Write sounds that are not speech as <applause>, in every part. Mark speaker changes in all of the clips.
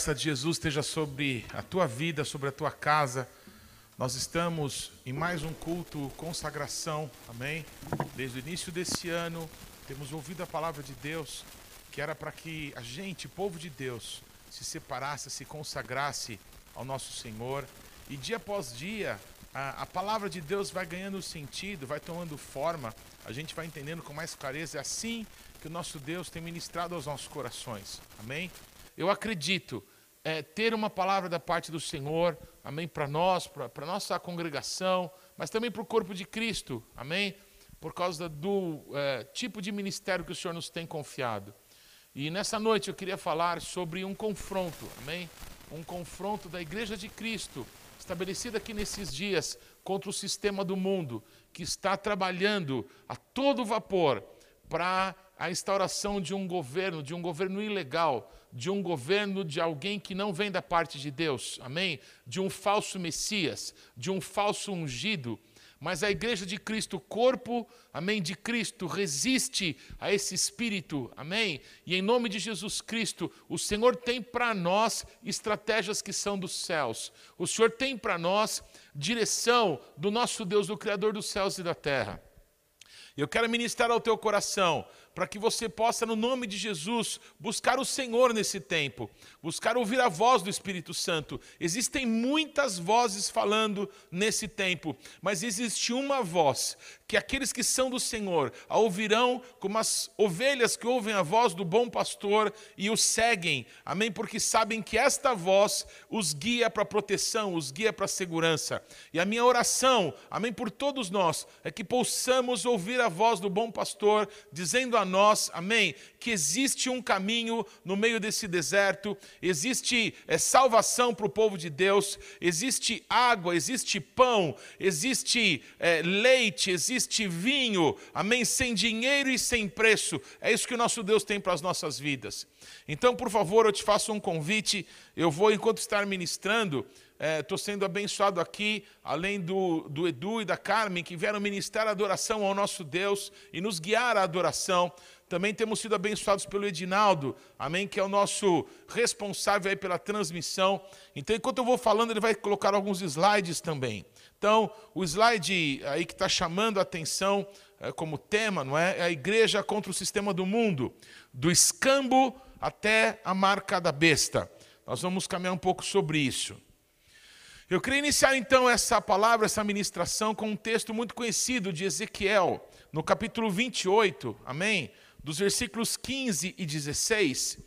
Speaker 1: graça de Jesus esteja sobre a tua vida, sobre a tua casa. Nós estamos em mais um culto consagração, amém? Desde o início desse ano, temos ouvido a palavra de Deus, que era para que a gente, povo de Deus, se separasse, se consagrasse ao nosso Senhor. E dia após dia, a, a palavra de Deus vai ganhando sentido, vai tomando forma, a gente vai entendendo com mais clareza. É assim que o nosso Deus tem ministrado aos nossos corações, amém? Eu acredito é, ter uma palavra da parte do Senhor, amém, para nós, para nossa congregação, mas também para o corpo de Cristo, amém, por causa do é, tipo de ministério que o Senhor nos tem confiado. E nessa noite eu queria falar sobre um confronto, amém? Um confronto da Igreja de Cristo, estabelecida aqui nesses dias, contra o sistema do mundo, que está trabalhando a todo vapor para a instauração de um governo, de um governo ilegal, de um governo de alguém que não vem da parte de Deus, amém? De um falso Messias, de um falso ungido. Mas a igreja de Cristo, o corpo, amém, de Cristo, resiste a esse espírito, amém? E em nome de Jesus Cristo, o Senhor tem para nós estratégias que são dos céus. O Senhor tem para nós direção do nosso Deus, do Criador dos céus e da terra. Eu quero ministrar ao teu coração para que você possa, no nome de Jesus, buscar o Senhor nesse tempo, buscar ouvir a voz do Espírito Santo. Existem muitas vozes falando nesse tempo, mas existe uma voz que aqueles que são do Senhor a ouvirão como as ovelhas que ouvem a voz do bom pastor e o seguem, amém? Porque sabem que esta voz os guia para proteção, os guia para segurança. E a minha oração, amém, por todos nós, é que possamos ouvir a voz do bom pastor dizendo a nós, amém, que existe um caminho no meio desse deserto, existe é, salvação para o povo de Deus, existe água, existe pão, existe é, leite, existe vinho, amém, sem dinheiro e sem preço. É isso que o nosso Deus tem para as nossas vidas. Então, por favor, eu te faço um convite. Eu vou, enquanto estar ministrando, estou é, sendo abençoado aqui, além do, do Edu e da Carmen, que vieram ministrar a adoração ao nosso Deus e nos guiar à adoração. Também temos sido abençoados pelo Edinaldo, amém, que é o nosso responsável pela transmissão. Então, enquanto eu vou falando, ele vai colocar alguns slides também. Então, o slide aí que está chamando a atenção é, como tema, não é? É a igreja contra o sistema do mundo, do escambo até a marca da besta. Nós vamos caminhar um pouco sobre isso. Eu queria iniciar então essa palavra, essa ministração, com um texto muito conhecido de Ezequiel, no capítulo 28, amém? Dos versículos 15 e 16.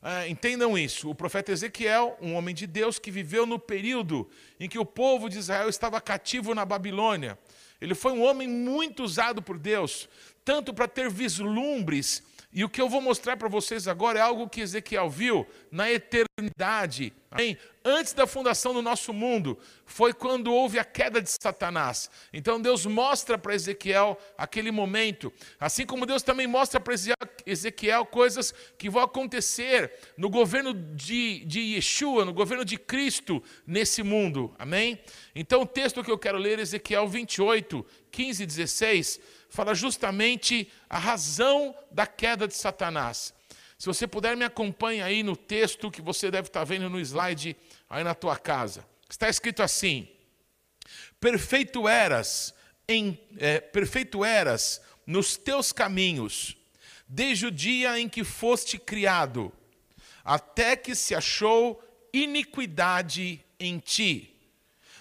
Speaker 1: Uh, entendam isso, o profeta Ezequiel, um homem de Deus que viveu no período em que o povo de Israel estava cativo na Babilônia. Ele foi um homem muito usado por Deus, tanto para ter vislumbres e o que eu vou mostrar para vocês agora é algo que Ezequiel viu na eternidade, amém? antes da fundação do nosso mundo, foi quando houve a queda de Satanás. Então Deus mostra para Ezequiel aquele momento, assim como Deus também mostra para Ezequiel coisas que vão acontecer no governo de, de Yeshua, no governo de Cristo nesse mundo, amém? Então o texto que eu quero ler, Ezequiel 28, 15 e 16 fala justamente a razão da queda de Satanás. Se você puder, me acompanhe aí no texto que você deve estar vendo no slide aí na tua casa. Está escrito assim: Perfeito eras, em, é, perfeito eras nos teus caminhos, desde o dia em que foste criado, até que se achou iniquidade em ti,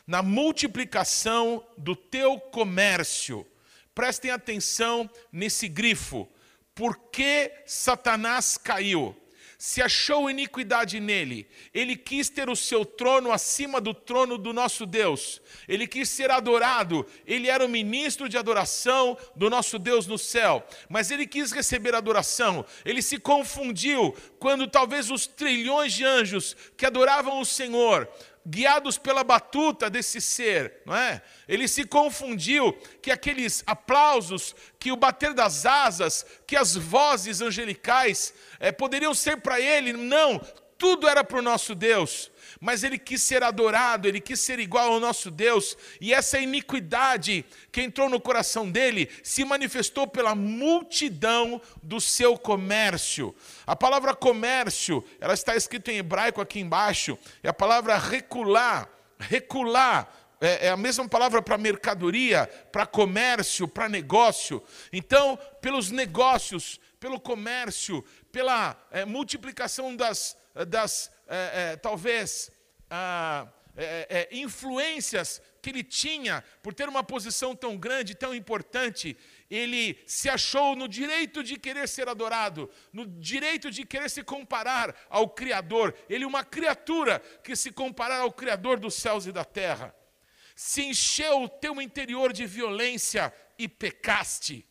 Speaker 1: na multiplicação do teu comércio Prestem atenção nesse grifo. Por que Satanás caiu? Se achou iniquidade nele, ele quis ter o seu trono acima do trono do nosso Deus, ele quis ser adorado, ele era o ministro de adoração do nosso Deus no céu, mas ele quis receber adoração, ele se confundiu quando talvez os trilhões de anjos que adoravam o Senhor guiados pela batuta desse ser, não é? Ele se confundiu que aqueles aplausos, que o bater das asas, que as vozes angelicais é, poderiam ser para ele. Não, tudo era para o nosso Deus. Mas ele quis ser adorado, ele quis ser igual ao nosso Deus, e essa iniquidade que entrou no coração dele se manifestou pela multidão do seu comércio. A palavra comércio, ela está escrita em hebraico aqui embaixo, é a palavra recular, recular, é, é, a mesma palavra para mercadoria, para comércio, para negócio. Então, pelos negócios, pelo comércio, pela é, multiplicação das, das é, é, talvez, ah, é, influências que ele tinha, por ter uma posição tão grande, tão importante, ele se achou no direito de querer ser adorado, no direito de querer se comparar ao Criador. Ele, uma criatura que se comparar ao Criador dos céus e da terra. Se encheu o teu interior de violência e pecaste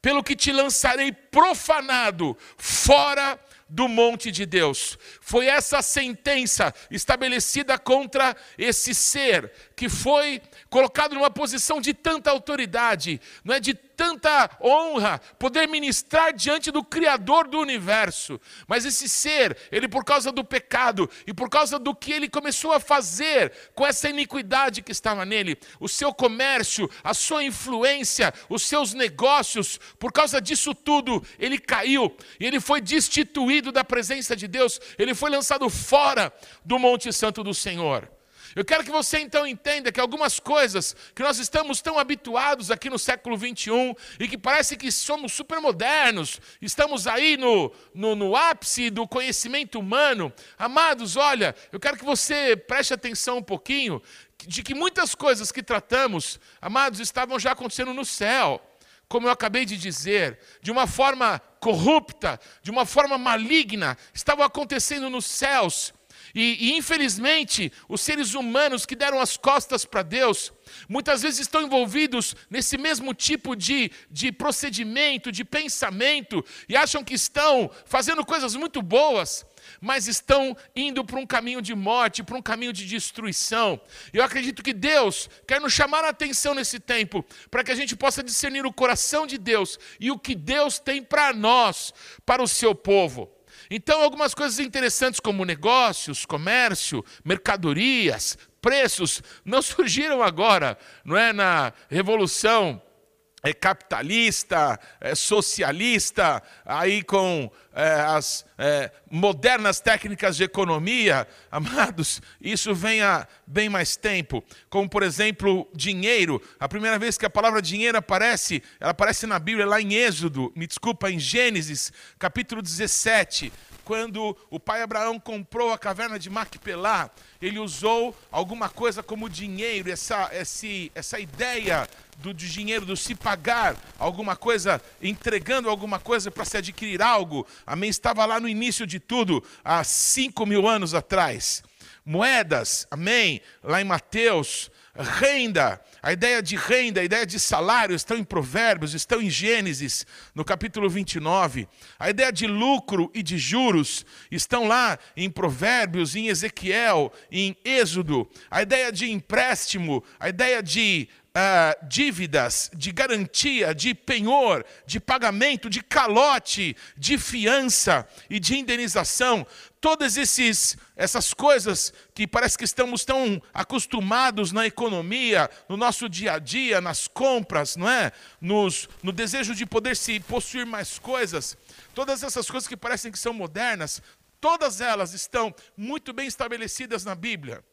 Speaker 1: pelo que te lançarei profanado fora do monte de Deus. Foi essa sentença estabelecida contra esse ser que foi colocado numa posição de tanta autoridade, não é de tanta honra poder ministrar diante do criador do universo. Mas esse ser, ele por causa do pecado e por causa do que ele começou a fazer com essa iniquidade que estava nele, o seu comércio, a sua influência, os seus negócios, por causa disso tudo, ele caiu e ele foi destituído da presença de Deus, ele foi lançado fora do Monte Santo do Senhor. Eu quero que você então entenda que algumas coisas que nós estamos tão habituados aqui no século 21 e que parece que somos super modernos, estamos aí no, no, no ápice do conhecimento humano. Amados, olha, eu quero que você preste atenção um pouquinho de que muitas coisas que tratamos, amados, estavam já acontecendo no céu como eu acabei de dizer, de uma forma corrupta, de uma forma maligna, estavam acontecendo nos céus. E, e, infelizmente, os seres humanos que deram as costas para Deus, muitas vezes estão envolvidos nesse mesmo tipo de, de procedimento, de pensamento, e acham que estão fazendo coisas muito boas, mas estão indo para um caminho de morte, para um caminho de destruição. Eu acredito que Deus quer nos chamar a atenção nesse tempo, para que a gente possa discernir o coração de Deus e o que Deus tem para nós, para o seu povo. Então, algumas coisas interessantes como negócios, comércio, mercadorias, preços, não <laughs> surgiram agora, não é? Na revolução é capitalista, é socialista, aí com é, as é, modernas técnicas de economia, <laughs> amados, isso vem há bem mais tempo. Como, por exemplo, dinheiro. A primeira vez que a palavra dinheiro aparece, ela aparece na Bíblia, lá em Êxodo, me desculpa, em Gênesis, capítulo 17 quando o pai Abraão comprou a caverna de Macpelá, ele usou alguma coisa como dinheiro, essa, essa, essa ideia do dinheiro, do se pagar alguma coisa, entregando alguma coisa para se adquirir algo. Amém? Estava lá no início de tudo, há cinco mil anos atrás. Moedas, amém? Lá em Mateus, renda, a ideia de renda, a ideia de salário estão em Provérbios, estão em Gênesis, no capítulo 29. A ideia de lucro e de juros estão lá em Provérbios, em Ezequiel, em Êxodo. A ideia de empréstimo, a ideia de uh, dívidas, de garantia, de penhor, de pagamento, de calote, de fiança e de indenização. Todas esses, essas coisas que parece que estamos tão acostumados na economia, no nosso dia a dia, nas compras, não é? Nos, no desejo de poder se possuir mais coisas, todas essas coisas que parecem que são modernas, todas elas estão muito bem estabelecidas na Bíblia.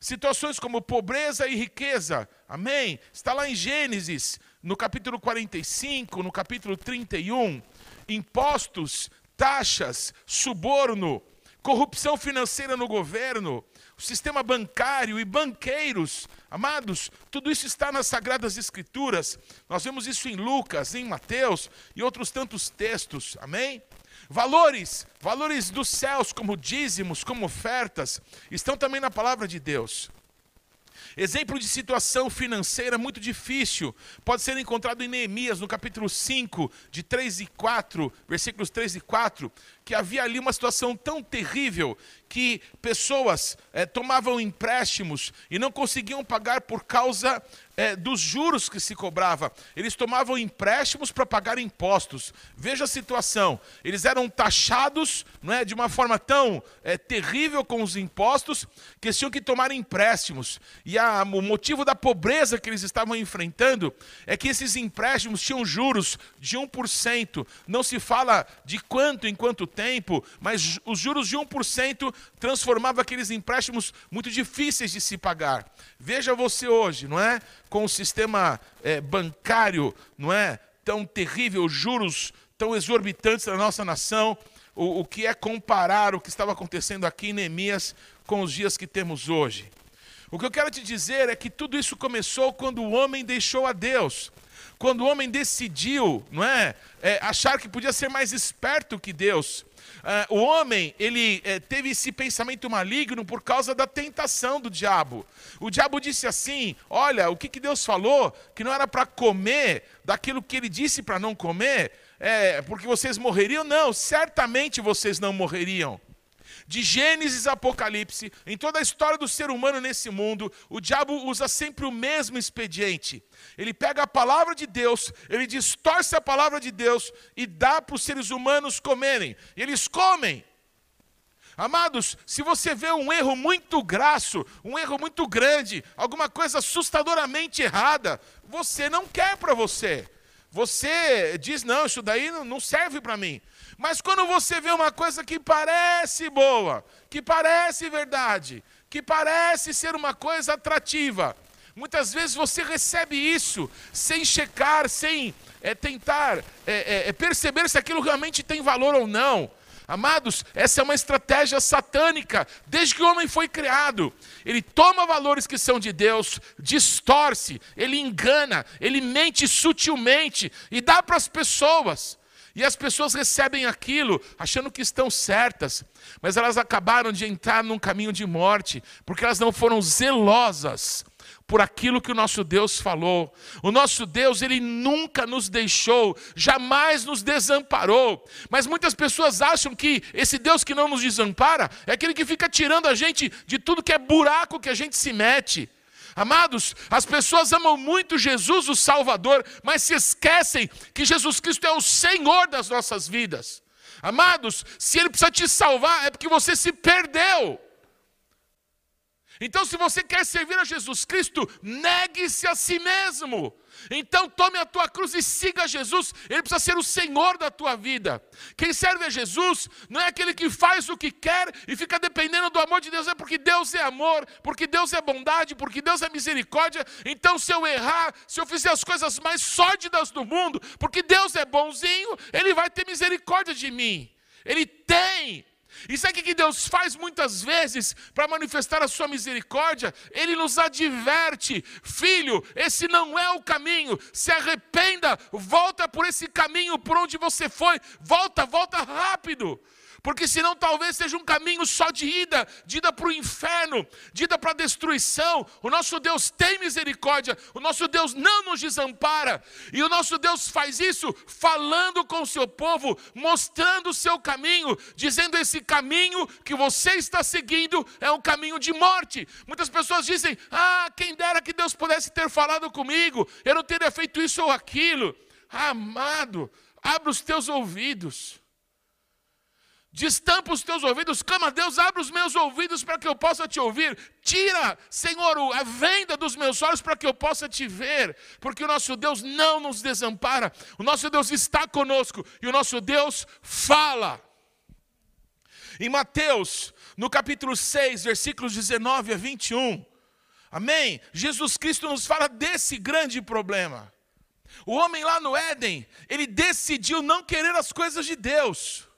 Speaker 1: Situações como pobreza e riqueza, amém? Está lá em Gênesis, no capítulo 45, no capítulo 31. Impostos, taxas, suborno, corrupção financeira no governo, o sistema bancário e banqueiros. Amados, tudo isso está nas Sagradas Escrituras. Nós vemos isso em Lucas, em Mateus e outros tantos textos, amém? Valores, valores dos céus, como dízimos, como ofertas, estão também na palavra de Deus. Exemplo de situação financeira muito difícil pode ser encontrado em Neemias, no capítulo 5, de 3 e 4, versículos 3 e 4, que havia ali uma situação tão terrível que pessoas é, tomavam empréstimos e não conseguiam pagar por causa é, dos juros que se cobrava. Eles tomavam empréstimos para pagar impostos. Veja a situação. Eles eram taxados não é, de uma forma tão é, terrível com os impostos que tinham que tomar empréstimos. E a, o motivo da pobreza que eles estavam enfrentando é que esses empréstimos tinham juros de 1%. Não se fala de quanto em quanto tempo, mas os juros de 1% transformava aqueles empréstimos muito difíceis de se pagar. Veja você hoje, não é? Com o sistema é, bancário, não é? Tão terrível, juros tão exorbitantes na nossa nação. O, o que é comparar o que estava acontecendo aqui em Neemias com os dias que temos hoje? O que eu quero te dizer é que tudo isso começou quando o homem deixou a Deus. Quando o homem decidiu, não é, é achar que podia ser mais esperto que Deus. Uh, o homem, ele uh, teve esse pensamento maligno por causa da tentação do diabo. O diabo disse assim: Olha, o que, que Deus falou? Que não era para comer daquilo que ele disse para não comer, é, porque vocês morreriam? Não, certamente vocês não morreriam de Gênesis a Apocalipse, em toda a história do ser humano nesse mundo, o diabo usa sempre o mesmo expediente. Ele pega a palavra de Deus, ele distorce a palavra de Deus e dá para os seres humanos comerem. E eles comem. Amados, se você vê um erro muito grasso, um erro muito grande, alguma coisa assustadoramente errada, você não quer para você. Você diz: não, isso daí não serve para mim. Mas quando você vê uma coisa que parece boa, que parece verdade, que parece ser uma coisa atrativa, muitas vezes você recebe isso sem checar, sem é, tentar é, é, perceber se aquilo realmente tem valor ou não. Amados, essa é uma estratégia satânica, desde que o homem foi criado. Ele toma valores que são de Deus, distorce, ele engana, ele mente sutilmente e dá para as pessoas. E as pessoas recebem aquilo achando que estão certas, mas elas acabaram de entrar num caminho de morte, porque elas não foram zelosas por aquilo que o nosso Deus falou. O nosso Deus, ele nunca nos deixou, jamais nos desamparou. Mas muitas pessoas acham que esse Deus que não nos desampara é aquele que fica tirando a gente de tudo que é buraco que a gente se mete. Amados, as pessoas amam muito Jesus, o Salvador, mas se esquecem que Jesus Cristo é o Senhor das nossas vidas. Amados, se Ele precisa te salvar, é porque você se perdeu. Então, se você quer servir a Jesus Cristo, negue-se a si mesmo. Então tome a tua cruz e siga Jesus, ele precisa ser o Senhor da tua vida. Quem serve a Jesus não é aquele que faz o que quer e fica dependendo do amor de Deus, é porque Deus é amor, porque Deus é bondade, porque Deus é misericórdia. Então, se eu errar, se eu fizer as coisas mais sórdidas do mundo, porque Deus é bonzinho, ele vai ter misericórdia de mim. Ele tem e sabe o que Deus faz muitas vezes para manifestar a sua misericórdia? Ele nos adverte: filho, esse não é o caminho, se arrependa, volta por esse caminho por onde você foi, volta, volta rápido porque senão talvez seja um caminho só de ida, de ida para o inferno, de ida para a destruição. O nosso Deus tem misericórdia, o nosso Deus não nos desampara, e o nosso Deus faz isso falando com o seu povo, mostrando o seu caminho, dizendo: esse caminho que você está seguindo é um caminho de morte. Muitas pessoas dizem: ah, quem dera que Deus pudesse ter falado comigo, eu não teria feito isso ou aquilo. amado, abra os teus ouvidos. Destampa os teus ouvidos, clama a Deus, abre os meus ouvidos para que eu possa te ouvir. Tira, Senhor, a venda dos meus olhos para que eu possa te ver, porque o nosso Deus não nos desampara, o nosso Deus está conosco e o nosso Deus fala. Em Mateus, no capítulo 6, versículos 19 a 21, amém? Jesus Cristo nos fala desse grande problema. O homem lá no Éden, ele decidiu não querer as coisas de Deus.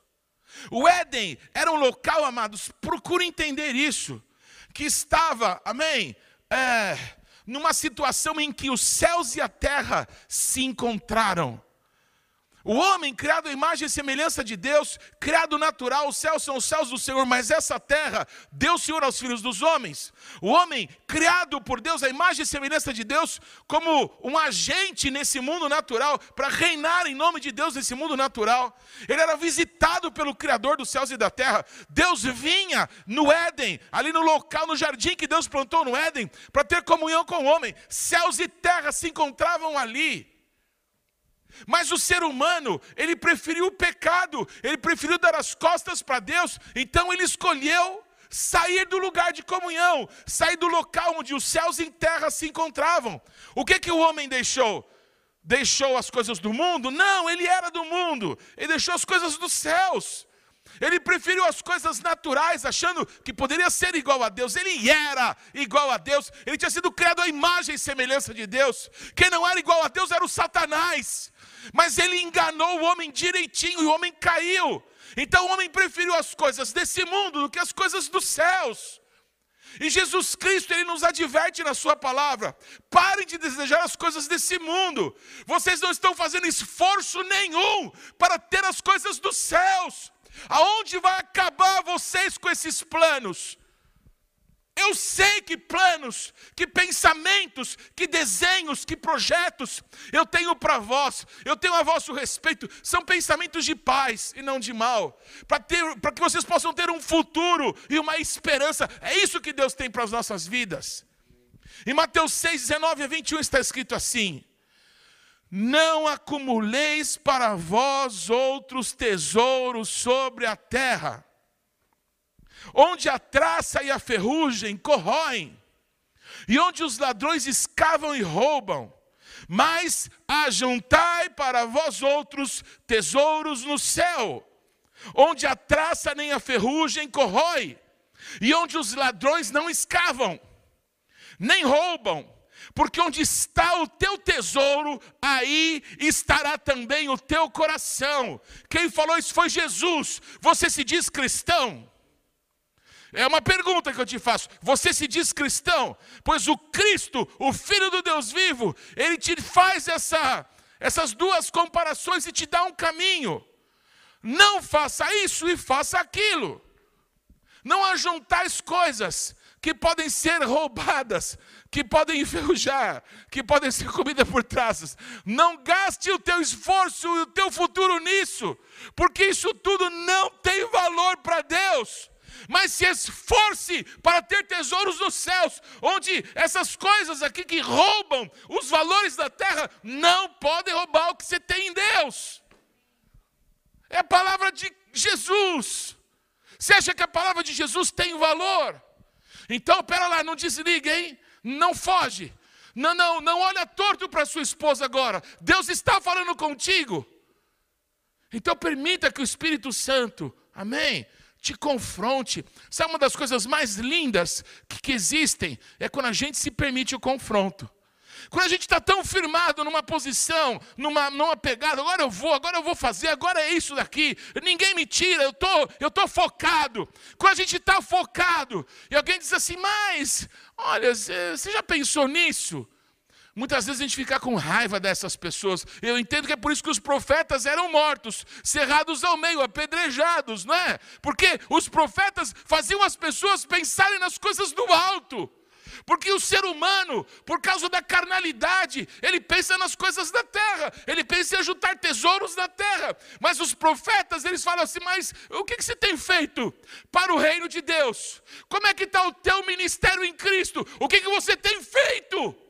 Speaker 1: O Éden era um local, amados, procure entender isso, que estava, amém, é, numa situação em que os céus e a terra se encontraram. O homem, criado à imagem e semelhança de Deus, criado natural, os céus são os céus do Senhor, mas essa terra deu o Senhor aos filhos dos homens. O homem, criado por Deus, à imagem e semelhança de Deus, como um agente nesse mundo natural, para reinar em nome de Deus nesse mundo natural. Ele era visitado pelo Criador dos céus e da terra. Deus vinha no Éden, ali no local, no jardim que Deus plantou no Éden, para ter comunhão com o homem. Céus e terra se encontravam ali. Mas o ser humano, ele preferiu o pecado, ele preferiu dar as costas para Deus, então ele escolheu sair do lugar de comunhão, sair do local onde os céus e terra se encontravam. O que que o homem deixou? Deixou as coisas do mundo? Não, ele era do mundo. Ele deixou as coisas dos céus. Ele preferiu as coisas naturais, achando que poderia ser igual a Deus. Ele era igual a Deus. Ele tinha sido criado à imagem e semelhança de Deus. Quem não era igual a Deus era o Satanás. Mas ele enganou o homem direitinho e o homem caiu. Então o homem preferiu as coisas desse mundo do que as coisas dos céus. E Jesus Cristo, ele nos adverte na sua palavra: parem de desejar as coisas desse mundo. Vocês não estão fazendo esforço nenhum para ter as coisas dos céus. Aonde vai acabar vocês com esses planos? Eu sei que planos, que pensamentos, que desenhos, que projetos eu tenho para vós, eu tenho a vosso respeito, são pensamentos de paz e não de mal, para que vocês possam ter um futuro e uma esperança. É isso que Deus tem para as nossas vidas. Em Mateus 6, 19 a 21 está escrito assim: Não acumuleis para vós outros tesouros sobre a terra onde a traça e a ferrugem corroem, e onde os ladrões escavam e roubam, mas ajuntai para vós outros tesouros no céu, onde a traça nem a ferrugem corrói, e onde os ladrões não escavam, nem roubam, porque onde está o teu tesouro, aí estará também o teu coração. Quem falou isso foi Jesus. Você se diz cristão? É uma pergunta que eu te faço. Você se diz cristão? Pois o Cristo, o Filho do Deus vivo, ele te faz essa, essas duas comparações e te dá um caminho. Não faça isso e faça aquilo. Não ajuntais coisas que podem ser roubadas, que podem enferrujar, que podem ser comidas por traças. Não gaste o teu esforço e o teu futuro nisso, porque isso tudo não tem valor para Deus mas se esforce para ter tesouros nos céus, onde essas coisas aqui que roubam os valores da terra não podem roubar o que você tem em Deus. É a palavra de Jesus. Você acha que a palavra de Jesus tem valor? Então, pera lá, não desliga, hein? Não foge. Não, não, não olha torto para sua esposa agora. Deus está falando contigo. Então permita que o Espírito Santo, amém, te confronte. Sabe uma das coisas mais lindas que, existem? É quando a gente se permite o confronto. Quando a gente está tão firmado numa posição, numa, numa pegada, agora eu vou, agora eu vou fazer, agora é isso daqui, ninguém me tira, eu tô, estou tô focado. Quando a gente está focado, e alguém diz assim, mas, olha, você já pensou nisso? Muitas vezes a gente fica com raiva dessas pessoas. Eu entendo que é por isso que os profetas eram mortos, cerrados ao meio, apedrejados, não é? Porque os profetas faziam as pessoas pensarem nas coisas do alto. Porque o ser humano, por causa da carnalidade, ele pensa nas coisas da terra, ele pensa em ajuntar tesouros na terra. Mas os profetas, eles falam assim: mas o que, que você tem feito para o reino de Deus? Como é que está o teu ministério em Cristo? O que, que você tem feito?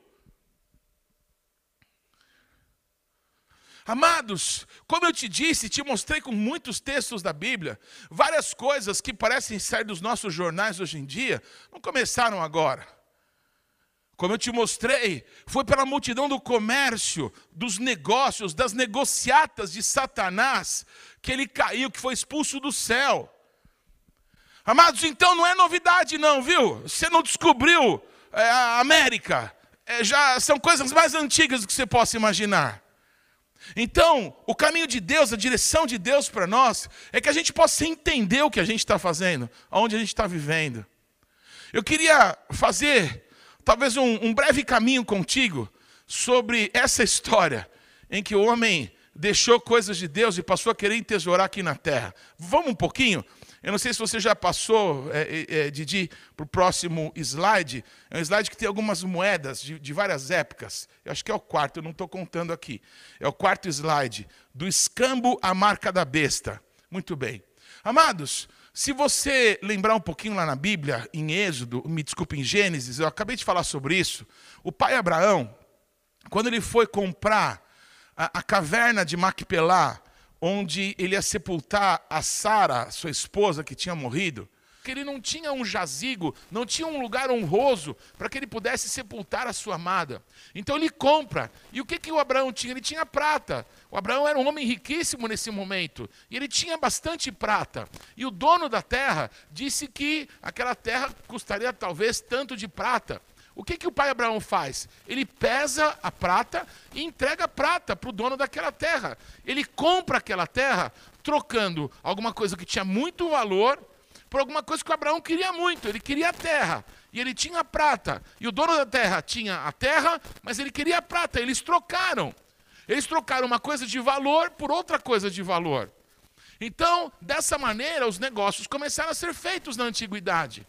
Speaker 1: Amados, como eu te disse, te mostrei com muitos textos da Bíblia, várias coisas que parecem sair dos nossos jornais hoje em dia, não começaram agora. Como eu te mostrei, foi pela multidão do comércio, dos negócios, das negociatas de Satanás, que ele caiu, que foi expulso do céu. Amados, então não é novidade, não, viu? Você não descobriu é, a América. É, já são coisas mais antigas do que você possa imaginar. Então, o caminho de Deus, a direção de Deus para nós, é que a gente possa entender o que a gente está fazendo, aonde a gente está vivendo. Eu queria fazer, talvez, um, um breve caminho contigo sobre essa história em que o homem deixou coisas de Deus e passou a querer entesourar aqui na terra. Vamos um pouquinho? Eu não sei se você já passou, é, é, é Didi, para o próximo slide. É um slide que tem algumas moedas de, de várias épocas. Eu acho que é o quarto, eu não estou contando aqui. É o quarto slide. Do escambo à marca da besta. Muito bem. Amados, se você lembrar um pouquinho lá na Bíblia, em Êxodo, me desculpe, em Gênesis, eu acabei de falar sobre isso. O pai Abraão, quando ele foi comprar a, a caverna de Macpelá, onde ele ia sepultar a Sara, sua esposa que tinha morrido, que ele não tinha um jazigo, não tinha um lugar honroso para que ele pudesse sepultar a sua amada. Então ele compra. E o que, que o Abraão tinha? Ele tinha prata. O Abraão era um homem riquíssimo nesse momento. E ele tinha bastante prata. E o dono da terra disse que aquela terra custaria talvez tanto de prata. O que, que o pai Abraão faz? Ele pesa a prata e entrega a prata para o dono daquela terra. Ele compra aquela terra, trocando alguma coisa que tinha muito valor por alguma coisa que o Abraão queria muito. Ele queria a terra e ele tinha a prata. E o dono da terra tinha a terra, mas ele queria a prata. Eles trocaram. Eles trocaram uma coisa de valor por outra coisa de valor. Então, dessa maneira, os negócios começaram a ser feitos na antiguidade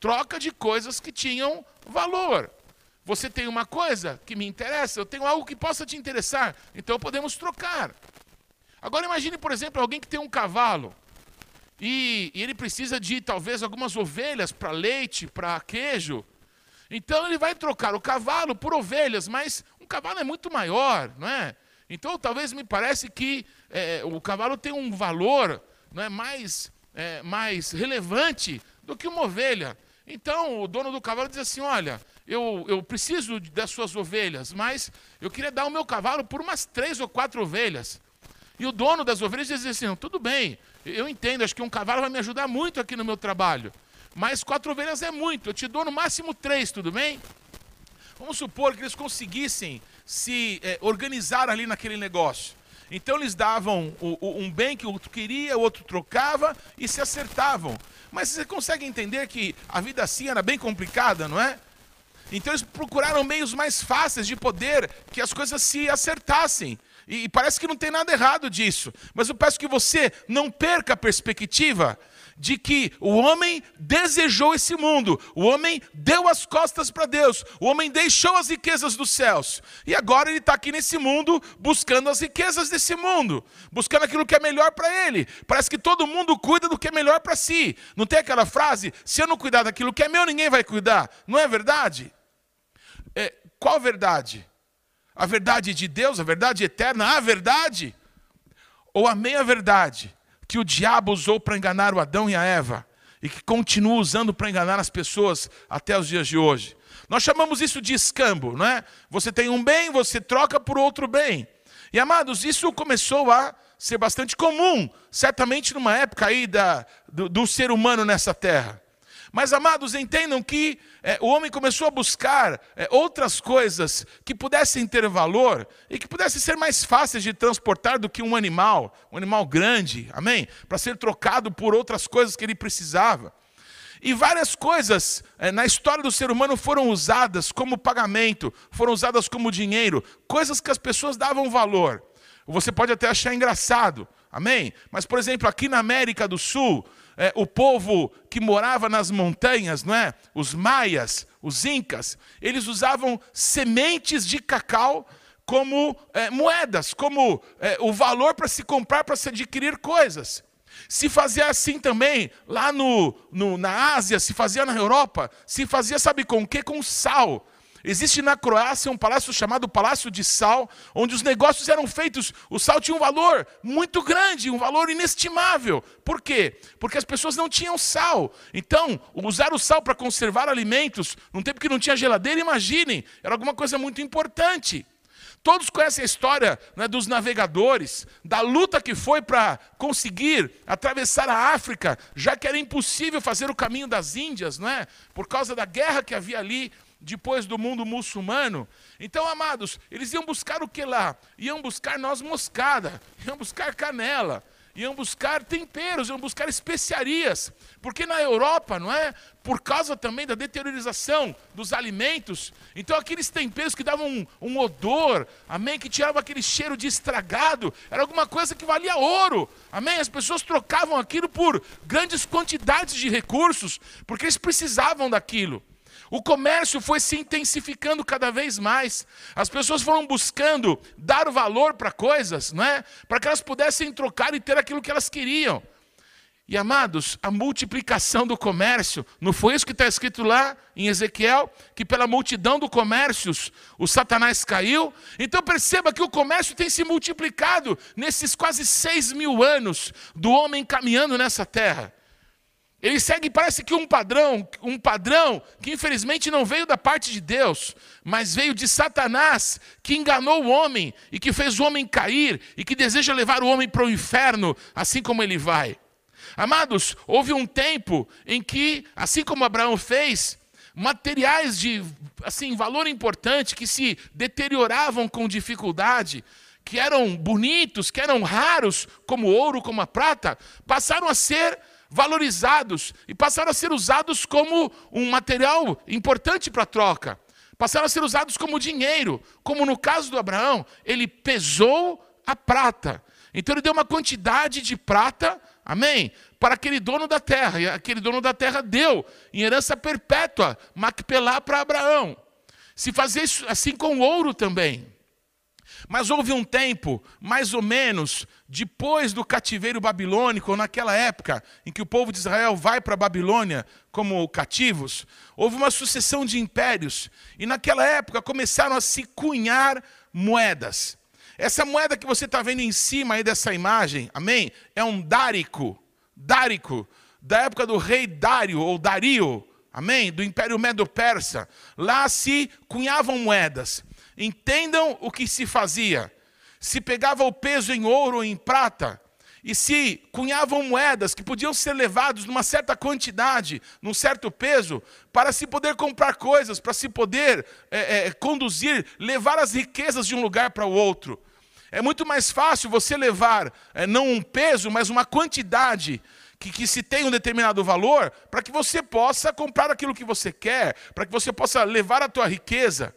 Speaker 1: troca de coisas que tinham valor. Você tem uma coisa que me interessa, eu tenho algo que possa te interessar, então podemos trocar. Agora imagine, por exemplo, alguém que tem um cavalo e, e ele precisa de talvez algumas ovelhas para leite, para queijo. Então ele vai trocar o cavalo por ovelhas, mas um cavalo é muito maior, não é? Então talvez me parece que é, o cavalo tem um valor não é, mais, é, mais relevante do que uma ovelha. Então o dono do cavalo diz assim: Olha, eu, eu preciso das suas ovelhas, mas eu queria dar o meu cavalo por umas três ou quatro ovelhas. E o dono das ovelhas diz assim: Tudo bem, eu entendo, acho que um cavalo vai me ajudar muito aqui no meu trabalho, mas quatro ovelhas é muito, eu te dou no máximo três, tudo bem? Vamos supor que eles conseguissem se é, organizar ali naquele negócio. Então eles davam o, o, um bem que o outro queria, o outro trocava e se acertavam. Mas você consegue entender que a vida assim era bem complicada, não é? Então eles procuraram meios mais fáceis de poder que as coisas se acertassem. E, parece que não tem nada errado disso. Mas eu peço que você não perca a perspectiva de que o homem desejou esse mundo, o homem deu as costas para Deus, o homem deixou as riquezas dos céus, e agora ele está aqui nesse mundo buscando as riquezas desse mundo, buscando aquilo que é melhor para ele. Parece que todo mundo cuida do que é melhor para si. Não tem aquela frase: se eu não cuidar daquilo que é meu, ninguém vai cuidar. Não é verdade? É, qual verdade? A verdade de Deus, a verdade eterna, a verdade? Ou a meia-verdade? Que o diabo usou para enganar o Adão e a Eva e que continua usando para enganar as pessoas até os dias de hoje. Nós chamamos isso de escambo, não é? Você tem um bem, você troca por outro bem. E amados, isso começou a ser bastante comum, certamente numa época aí da, do, do ser humano nessa terra. Mas, amados, entendam que é, o homem começou a buscar é, outras coisas que pudessem ter valor e que pudessem ser mais fáceis de transportar do que um animal, um animal grande, amém? Para ser trocado por outras coisas que ele precisava. E várias coisas é, na história do ser humano foram usadas como pagamento, foram usadas como dinheiro, coisas que as pessoas davam valor. Você pode até achar engraçado, amém? Mas, por exemplo, aqui na América do Sul, é, o povo que morava nas montanhas, não é? Os maias, os incas, eles usavam sementes de cacau como é, moedas, como é, o valor para se comprar, para se adquirir coisas. Se fazia assim também lá no, no, na Ásia, se fazia na Europa, se fazia, sabe com o quê? Com sal. Existe na Croácia um palácio chamado Palácio de Sal, onde os negócios eram feitos. O sal tinha um valor muito grande, um valor inestimável. Por quê? Porque as pessoas não tinham sal. Então, usar o sal para conservar alimentos, num tempo que não tinha geladeira, imaginem, era alguma coisa muito importante. Todos conhecem a história né, dos navegadores, da luta que foi para conseguir atravessar a África, já que era impossível fazer o caminho das Índias, não é? por causa da guerra que havia ali depois do mundo muçulmano. Então, amados, eles iam buscar o que lá? Iam buscar noz moscada, iam buscar canela. iam buscar temperos, iam buscar especiarias, porque na Europa, não é? Por causa também da deteriorização dos alimentos, então aqueles temperos que davam um, um odor, amém, que tirava aquele cheiro de estragado, era alguma coisa que valia ouro, amém. As pessoas trocavam aquilo por grandes quantidades de recursos, porque eles precisavam daquilo. O comércio foi se intensificando cada vez mais. As pessoas foram buscando dar valor para coisas, não é? Para que elas pudessem trocar e ter aquilo que elas queriam. E amados, a multiplicação do comércio, não foi isso que está escrito lá em Ezequiel? Que pela multidão do comércio o Satanás caiu? Então perceba que o comércio tem se multiplicado nesses quase seis mil anos do homem caminhando nessa terra. Ele segue, parece que um padrão, um padrão que infelizmente não veio da parte de Deus, mas veio de Satanás, que enganou o homem e que fez o homem cair e que deseja levar o homem para o inferno, assim como ele vai. Amados, houve um tempo em que, assim como Abraão fez, materiais de assim valor importante que se deterioravam com dificuldade, que eram bonitos, que eram raros, como ouro, como a prata, passaram a ser valorizados e passaram a ser usados como um material importante para troca. Passaram a ser usados como dinheiro, como no caso do Abraão, ele pesou a prata. Então ele deu uma quantidade de prata, amém, para aquele dono da terra. E aquele dono da terra deu em herança perpétua Macpelá para Abraão. Se fazia isso assim com ouro também. Mas houve um tempo, mais ou menos, depois do cativeiro babilônico, ou naquela época em que o povo de Israel vai para a Babilônia como cativos, houve uma sucessão de impérios, e naquela época começaram a se cunhar moedas. Essa moeda que você está vendo em cima aí dessa imagem, amém? É um dárico, dárico, da época do rei Dário, ou Dario, amém? Do Império Medo-Persa. Lá se cunhavam moedas. Entendam o que se fazia. Se pegava o peso em ouro ou em prata, e se cunhavam moedas que podiam ser levados numa certa quantidade, num certo peso, para se poder comprar coisas, para se poder é, é, conduzir, levar as riquezas de um lugar para o outro. É muito mais fácil você levar, é, não um peso, mas uma quantidade que, que se tem um determinado valor, para que você possa comprar aquilo que você quer, para que você possa levar a tua riqueza.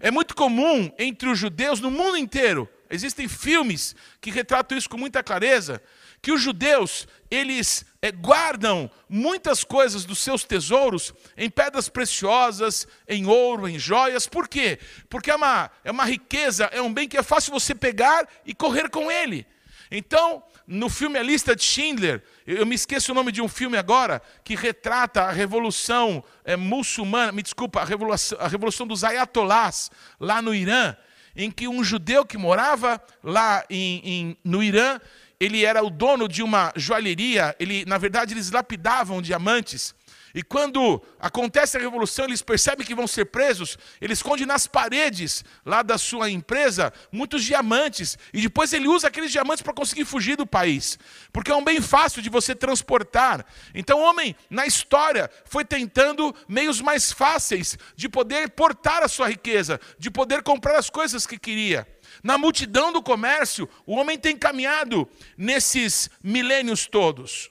Speaker 1: É muito comum entre os judeus no mundo inteiro, existem filmes que retratam isso com muita clareza, que os judeus, eles é, guardam muitas coisas dos seus tesouros em pedras preciosas, em ouro, em joias. Por quê? Porque é uma, é uma riqueza, é um bem que é fácil você pegar e correr com ele. Então, no filme A Lista de Schindler, eu me esqueço o nome de um filme agora, que retrata a revolução é, muçulmana, me desculpa, a revolução, a revolução dos ayatolás lá no Irã, em que um judeu que morava lá em, em, no Irã, ele era o dono de uma joalheria, ele, na verdade eles lapidavam diamantes, e quando acontece a revolução, eles percebem que vão ser presos, ele esconde nas paredes lá da sua empresa muitos diamantes, e depois ele usa aqueles diamantes para conseguir fugir do país, porque é um bem fácil de você transportar. Então, o homem, na história, foi tentando meios mais fáceis de poder portar a sua riqueza, de poder comprar as coisas que queria. Na multidão do comércio, o homem tem caminhado nesses milênios todos.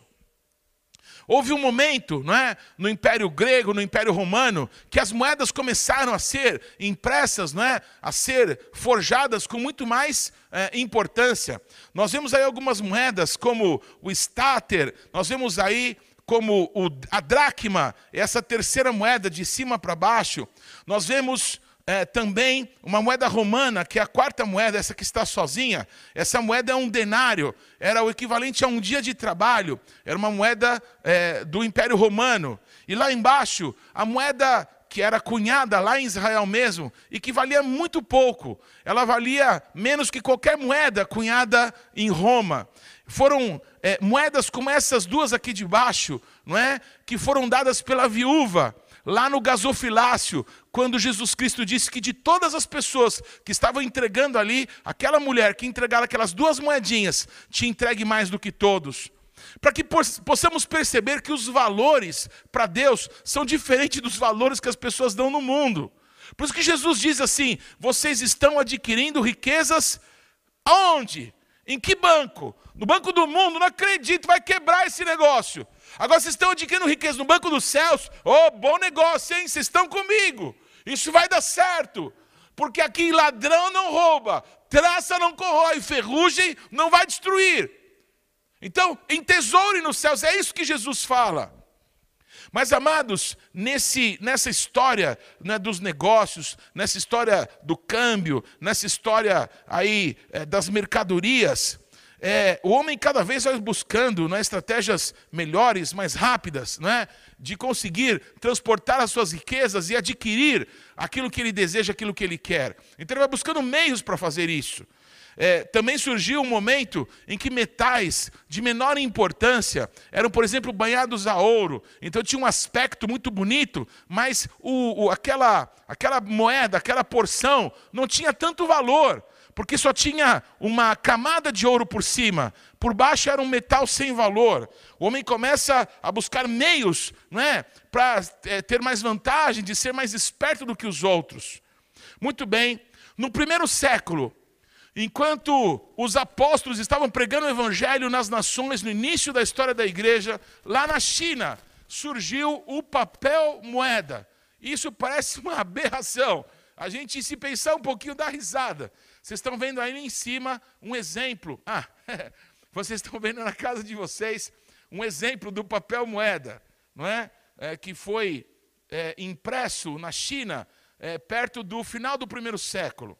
Speaker 1: Houve um momento, não é, no Império Grego, no Império Romano, que as moedas começaram a ser impressas, não é, a ser forjadas com muito mais é, importância. Nós vemos aí algumas moedas, como o stater, nós vemos aí como o, a dracma, essa terceira moeda de cima para baixo. Nós vemos é, também uma moeda romana, que é a quarta moeda, essa que está sozinha. Essa moeda é um denário, era o equivalente a um dia de trabalho. Era uma moeda é, do Império Romano. E lá embaixo, a moeda que era cunhada lá em Israel mesmo e que valia muito pouco. Ela valia menos que qualquer moeda cunhada em Roma. Foram é, moedas como essas duas aqui de baixo, não é? Que foram dadas pela viúva lá no gasofilácio, quando Jesus Cristo disse que de todas as pessoas que estavam entregando ali, aquela mulher que entregara aquelas duas moedinhas, te entregue mais do que todos. Para que possamos perceber que os valores para Deus são diferentes dos valores que as pessoas dão no mundo. Por isso que Jesus diz assim: vocês estão adquirindo riquezas aonde? Em que banco? no Banco do Mundo, não acredito, vai quebrar esse negócio. Agora vocês estão adquirindo riqueza no Banco dos Céus, oh, bom negócio, hein? Vocês estão comigo, isso vai dar certo. Porque aqui ladrão não rouba, traça não corrói, ferrugem não vai destruir. Então, entesoure nos céus, é isso que Jesus fala. Mas, amados, nesse, nessa história né, dos negócios, nessa história do câmbio, nessa história aí é, das mercadorias, é, o homem cada vez vai buscando né, estratégias melhores, mais rápidas, né, de conseguir transportar as suas riquezas e adquirir aquilo que ele deseja, aquilo que ele quer. Então ele vai buscando meios para fazer isso. É, também surgiu um momento em que metais de menor importância eram, por exemplo, banhados a ouro. Então tinha um aspecto muito bonito, mas o, o, aquela, aquela moeda, aquela porção, não tinha tanto valor, porque só tinha uma camada de ouro por cima. Por baixo era um metal sem valor. O homem começa a buscar meios não é, para é, ter mais vantagem, de ser mais esperto do que os outros. Muito bem, no primeiro século, Enquanto os apóstolos estavam pregando o evangelho nas nações, no início da história da igreja, lá na China, surgiu o papel moeda. Isso parece uma <laughs> aberração. A gente, se pensar um pouquinho, dá risada. Vocês estão vendo aí em cima um exemplo. Ah, <laughs> vocês estão vendo na casa de vocês um exemplo do papel moeda, não é? é que foi é, impresso na China é, perto do final do primeiro século.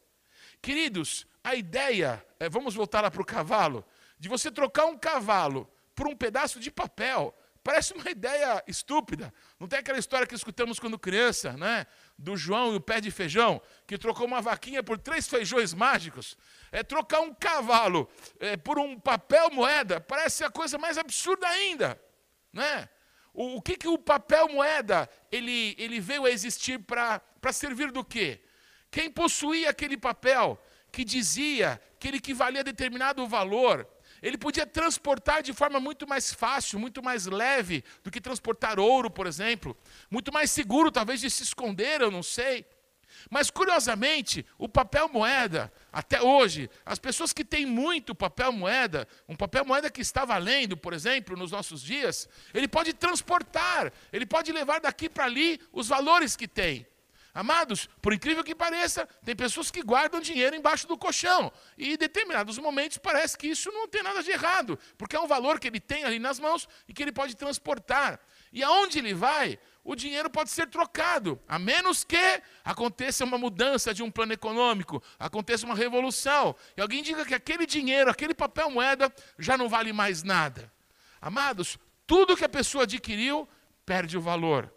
Speaker 1: Queridos, a ideia, é, vamos voltar lá para o cavalo, de você trocar um cavalo por um pedaço de papel, parece uma <laughs> ideia estúpida. Não tem aquela história que escutamos quando criança, né? Do João e o pé de feijão, que trocou uma vaquinha por três feijões mágicos. É trocar um cavalo é, por um papel moeda, parece a coisa mais absurda ainda, né? O, o que, que o papel moeda ele, ele veio a existir para servir do quê? Quem possuía aquele papel que dizia que ele equivalia a determinado valor, ele podia transportar de forma muito mais fácil, muito mais leve do que transportar ouro, por exemplo, muito mais seguro, talvez, de se esconder, eu não sei. Mas, curiosamente, o papel moeda, até hoje, as pessoas que têm muito papel moeda, um papel moeda que está valendo, por exemplo, nos nossos dias, ele pode transportar, ele pode levar daqui para ali os valores que tem. Amados, por incrível que pareça, tem pessoas que guardam dinheiro embaixo do colchão. E em determinados momentos parece que isso não tem nada de errado, porque é um valor que ele tem ali nas mãos e que ele pode transportar. E aonde ele vai, o dinheiro pode ser trocado, a menos que aconteça uma mudança de um plano econômico, aconteça uma revolução, e alguém diga que aquele dinheiro, aquele papel moeda já não vale mais nada. Amados, tudo que a pessoa adquiriu perde o valor.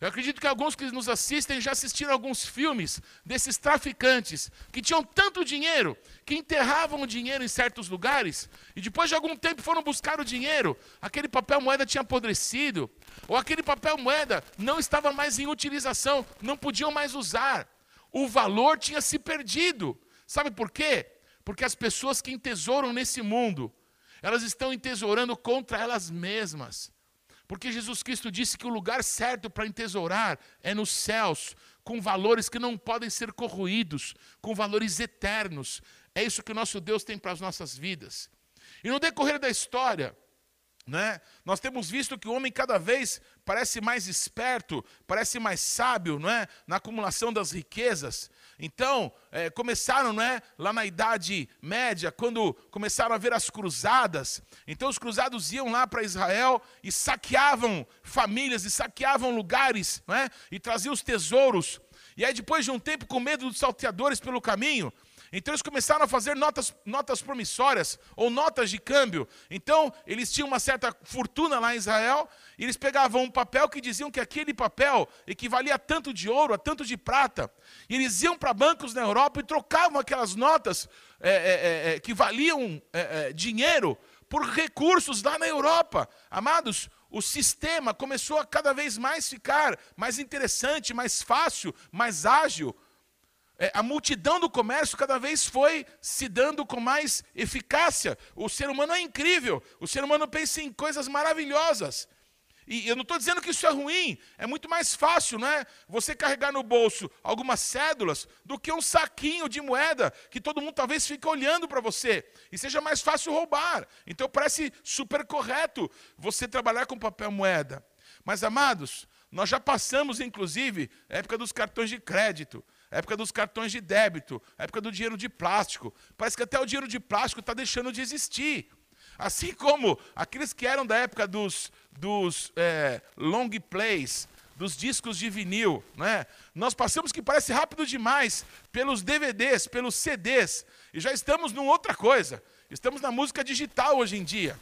Speaker 1: Eu acredito que alguns que nos assistem já assistiram alguns filmes desses traficantes que tinham tanto dinheiro que enterravam o dinheiro em certos lugares e depois de algum tempo foram buscar o dinheiro, aquele papel moeda tinha apodrecido, ou aquele papel moeda não estava mais em utilização, não podiam mais usar. O valor tinha se perdido. Sabe por quê? Porque as pessoas que entesouram nesse mundo, elas estão entesourando contra elas mesmas. Porque Jesus Cristo disse que o lugar certo para entesourar é nos céus, com valores que não podem ser corroídos, com valores eternos. É isso que o nosso Deus tem para as nossas vidas. E no decorrer da história, né, nós temos visto que o homem cada vez parece mais esperto, parece mais sábio não é? na acumulação das riquezas. Então, é, começaram né, lá na Idade Média, quando começaram a ver as cruzadas. Então, os cruzados iam lá para Israel e saqueavam famílias, e saqueavam lugares, né, e traziam os tesouros. E aí, depois de um tempo, com medo dos salteadores pelo caminho, então eles começaram a fazer notas, notas promissórias ou notas de câmbio. Então eles tinham uma certa fortuna lá em Israel e eles pegavam um papel que diziam que aquele papel equivalia a tanto de ouro, a tanto de prata. E eles iam para bancos na Europa e trocavam aquelas notas é, é, é, que valiam é, é, dinheiro por recursos lá na Europa. Amados, o sistema começou a cada vez mais ficar mais interessante, mais fácil, mais ágil é, a multidão do comércio cada vez foi se dando com mais eficácia. O ser humano é incrível, o ser humano pensa em coisas maravilhosas. E eu não estou dizendo que isso é ruim, é muito mais fácil, não é? Você carregar no bolso algumas cédulas do que um saquinho de moeda que todo mundo talvez fique olhando para você e seja mais fácil roubar. Então parece super correto você trabalhar com papel moeda. Mas amados, nós já passamos inclusive a época dos cartões de crédito época dos cartões de débito, época do dinheiro de plástico. Parece que até o dinheiro de plástico está deixando de existir. Assim como aqueles que eram da época dos, dos é, long plays, dos discos de vinil, né? nós passamos que parece rápido demais pelos DVDs, pelos CDs, e já estamos numa outra coisa. Estamos na música digital hoje em dia.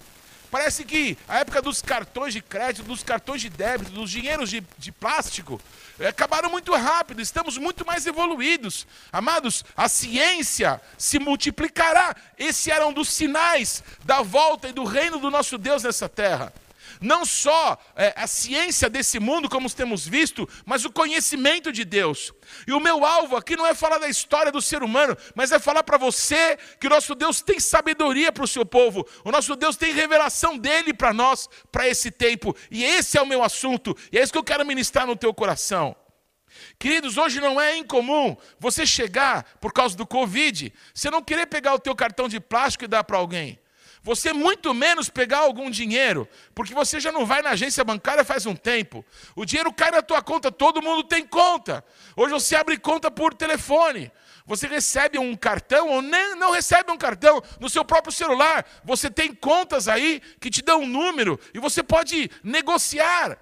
Speaker 1: Parece que a época dos cartões de crédito, dos cartões de débito, dos dinheiros de, de plástico, é, acabaram muito rápido, estamos muito mais evoluídos. Amados, a ciência se multiplicará. Esse era um dos sinais da volta e do reino do nosso Deus nessa terra não só é, a ciência desse mundo, como temos visto, mas o conhecimento de Deus. E o meu alvo aqui não é falar da história do ser humano, mas é falar para você que o nosso Deus tem sabedoria para o seu povo, o nosso Deus tem revelação dele para nós, para esse tempo. E esse é o meu assunto, e é isso que eu quero ministrar no teu coração. Queridos, hoje não é incomum você chegar por causa do Covid, você não querer pegar o teu cartão de plástico e dar para alguém. Você muito menos pegar algum dinheiro, porque você já não vai na agência bancária faz um tempo. O dinheiro cai na tua conta, todo mundo tem conta. Hoje você abre conta por telefone. Você recebe um cartão ou nem, não recebe um cartão no seu próprio celular. Você tem contas aí que te dão um número e você pode negociar.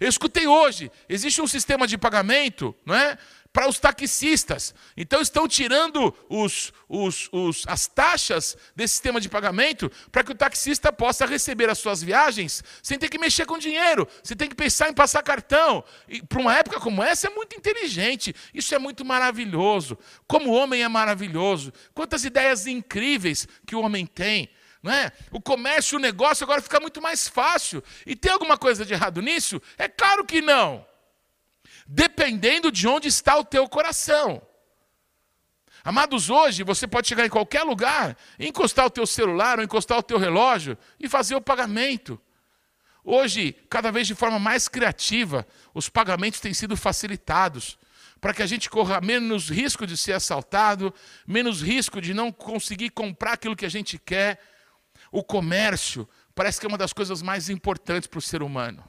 Speaker 1: Eu escutei hoje, existe um sistema de pagamento, não é? Para os taxistas. Então estão tirando os, os, os, as taxas desse sistema de pagamento para que o taxista possa receber as suas viagens sem ter que mexer com dinheiro, sem ter que pensar em passar cartão. E para uma época como essa é muito inteligente, isso é muito maravilhoso. Como o homem é maravilhoso, quantas ideias incríveis que o homem tem. É? O comércio, o negócio agora fica muito mais fácil. E tem alguma coisa de errado nisso? É claro que não dependendo de onde está o teu coração. Amados, hoje você pode chegar em qualquer lugar, encostar o teu celular ou encostar o teu relógio e fazer o pagamento. Hoje, cada vez de forma mais criativa, os pagamentos têm sido facilitados para que a gente corra menos risco de ser assaltado, menos risco de não conseguir comprar aquilo que a gente quer. O comércio parece que é uma das coisas mais importantes para o ser humano.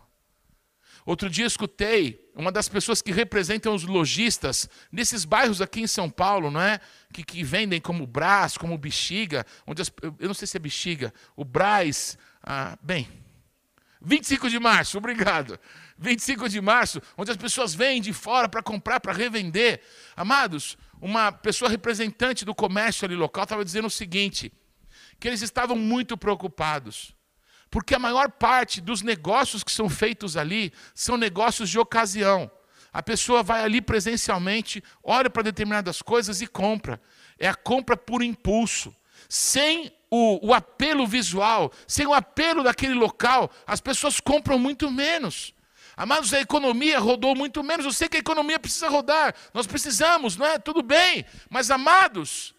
Speaker 1: Outro dia escutei uma das pessoas que representam os lojistas nesses bairros aqui em São Paulo, não é? Que, que vendem como Brás, como Bexiga, onde as, eu não sei se é Bexiga, o Brás, ah, bem, 25 de março, obrigado. 25 de março, onde as pessoas vêm de fora para comprar, para revender. Amados, uma pessoa representante do comércio ali local estava dizendo o seguinte: que eles estavam muito preocupados porque a maior parte dos negócios que são feitos ali são negócios de ocasião. A pessoa vai ali presencialmente, olha para determinadas coisas e compra. É a compra por impulso. Sem o, o, apelo visual, sem o apelo daquele local, as pessoas compram muito menos. Amados, a economia rodou muito menos. Eu sei que a economia precisa rodar, nós precisamos, não é? Tudo bem. Mas, amados,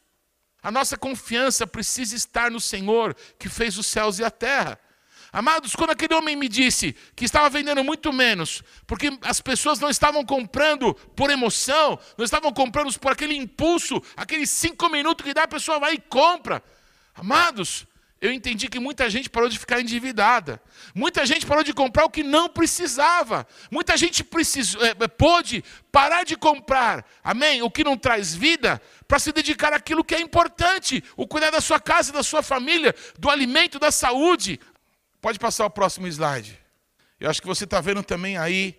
Speaker 1: a nossa confiança precisa estar no Senhor que fez os céus e a terra. Amados, quando aquele homem me disse que estava vendendo muito menos, porque as pessoas não estavam comprando por emoção, não estavam comprando por aquele impulso, aqueles cinco minutos que dá, a pessoa vai e compra. Amados, eu entendi que muita gente parou de ficar endividada. Muita gente parou de comprar o que não precisava. Muita gente precisou, é, pôde parar de comprar, amém? O que não traz vida, para se dedicar àquilo que é importante: o cuidar da sua casa, da sua família, do alimento, da saúde. Pode passar o próximo slide. Eu acho que você está vendo também aí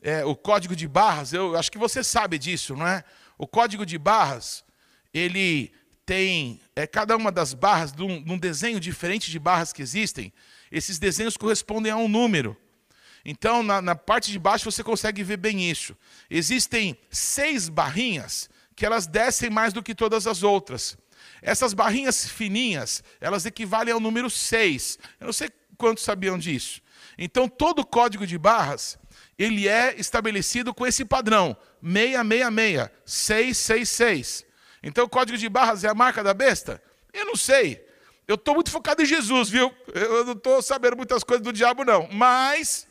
Speaker 1: é, o código de barras. Eu acho que você sabe disso, não é? O código de barras, ele tem é, cada uma das barras de um, de um desenho diferente de barras que existem. Esses desenhos correspondem a um número. Então, na, na, parte de baixo você consegue ver bem isso. Existem seis barrinhas que elas descem mais do que todas as outras. Essas barrinhas fininhas, elas equivalem ao número 6. Eu não sei quantos sabiam disso? Então, todo código de barras, ele é estabelecido com esse padrão, 666, 666. Então, o código de barras é a marca da besta? Eu não sei. Eu estou muito focado em Jesus, viu? Eu não estou sabendo muitas coisas do diabo, não. Mas,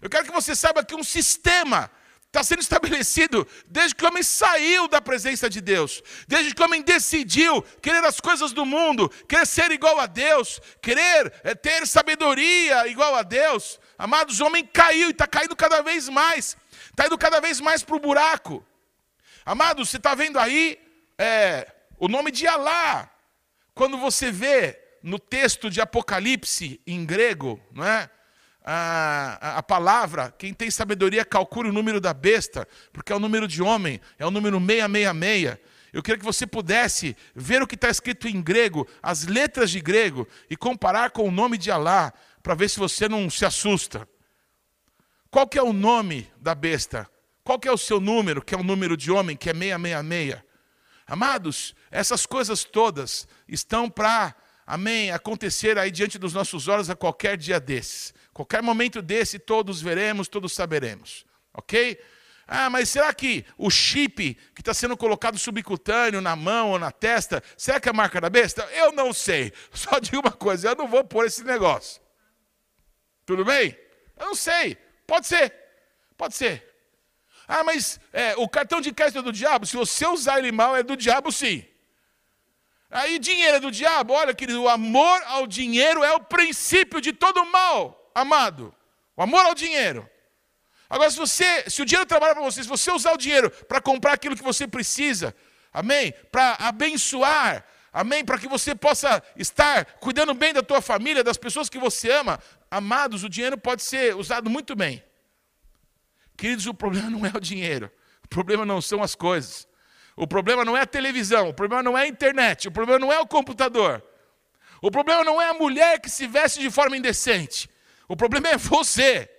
Speaker 1: Eu quero que você saiba que um sistema está sendo estabelecido desde que o homem saiu da presença de Deus, desde que o homem decidiu querer as coisas do mundo, querer ser igual a Deus, querer é, ter sabedoria igual a Deus. Amados, o homem caiu e está caindo cada vez mais, está indo cada vez mais para o buraco. Amados, você está vendo aí é, o nome de Alá, quando você vê no texto de Apocalipse em grego, não é? A, a, palavra, quem tem sabedoria calcule o número da besta, porque é o número de homem, é o número 666. Eu queria que você pudesse ver o que está escrito em grego, as letras de grego, e comparar com o nome de Alá, para ver se você não se assusta. Qual que é o nome da besta? Qual que é o seu número, que é o número de homem, que é 666? Amados, essas coisas todas estão para, amém, acontecer aí diante dos nossos olhos a qualquer dia desses. Qualquer momento desse, todos veremos, todos saberemos. Ok? Ah, mas será que o chip que está sendo colocado subcutâneo na mão ou na testa, será que é a marca da besta? Eu não sei. <laughs> Só digo uma coisa, eu não vou pôr esse negócio. Tudo bem? Eu não sei. Pode ser. Pode ser. Ah, mas é, o cartão de crédito é do diabo? Se você usar ele mal, é do diabo sim. Aí dinheiro é do diabo? Olha, querido, o amor ao dinheiro é o princípio de todo mal amado, o amor ao dinheiro. Agora, se você, se o dinheiro trabalha para você, se você usar o dinheiro para comprar aquilo que você precisa, amém? Para abençoar, amém? Para que você possa estar cuidando bem da tua família, das pessoas que você ama, amados, o dinheiro pode ser usado muito bem. Queridos, o problema <laughs> não é o dinheiro, o problema não são as coisas. O problema não é a televisão, o problema não é a internet, o problema não é o computador. O problema não é a mulher que se veste de forma indecente. O problema é você.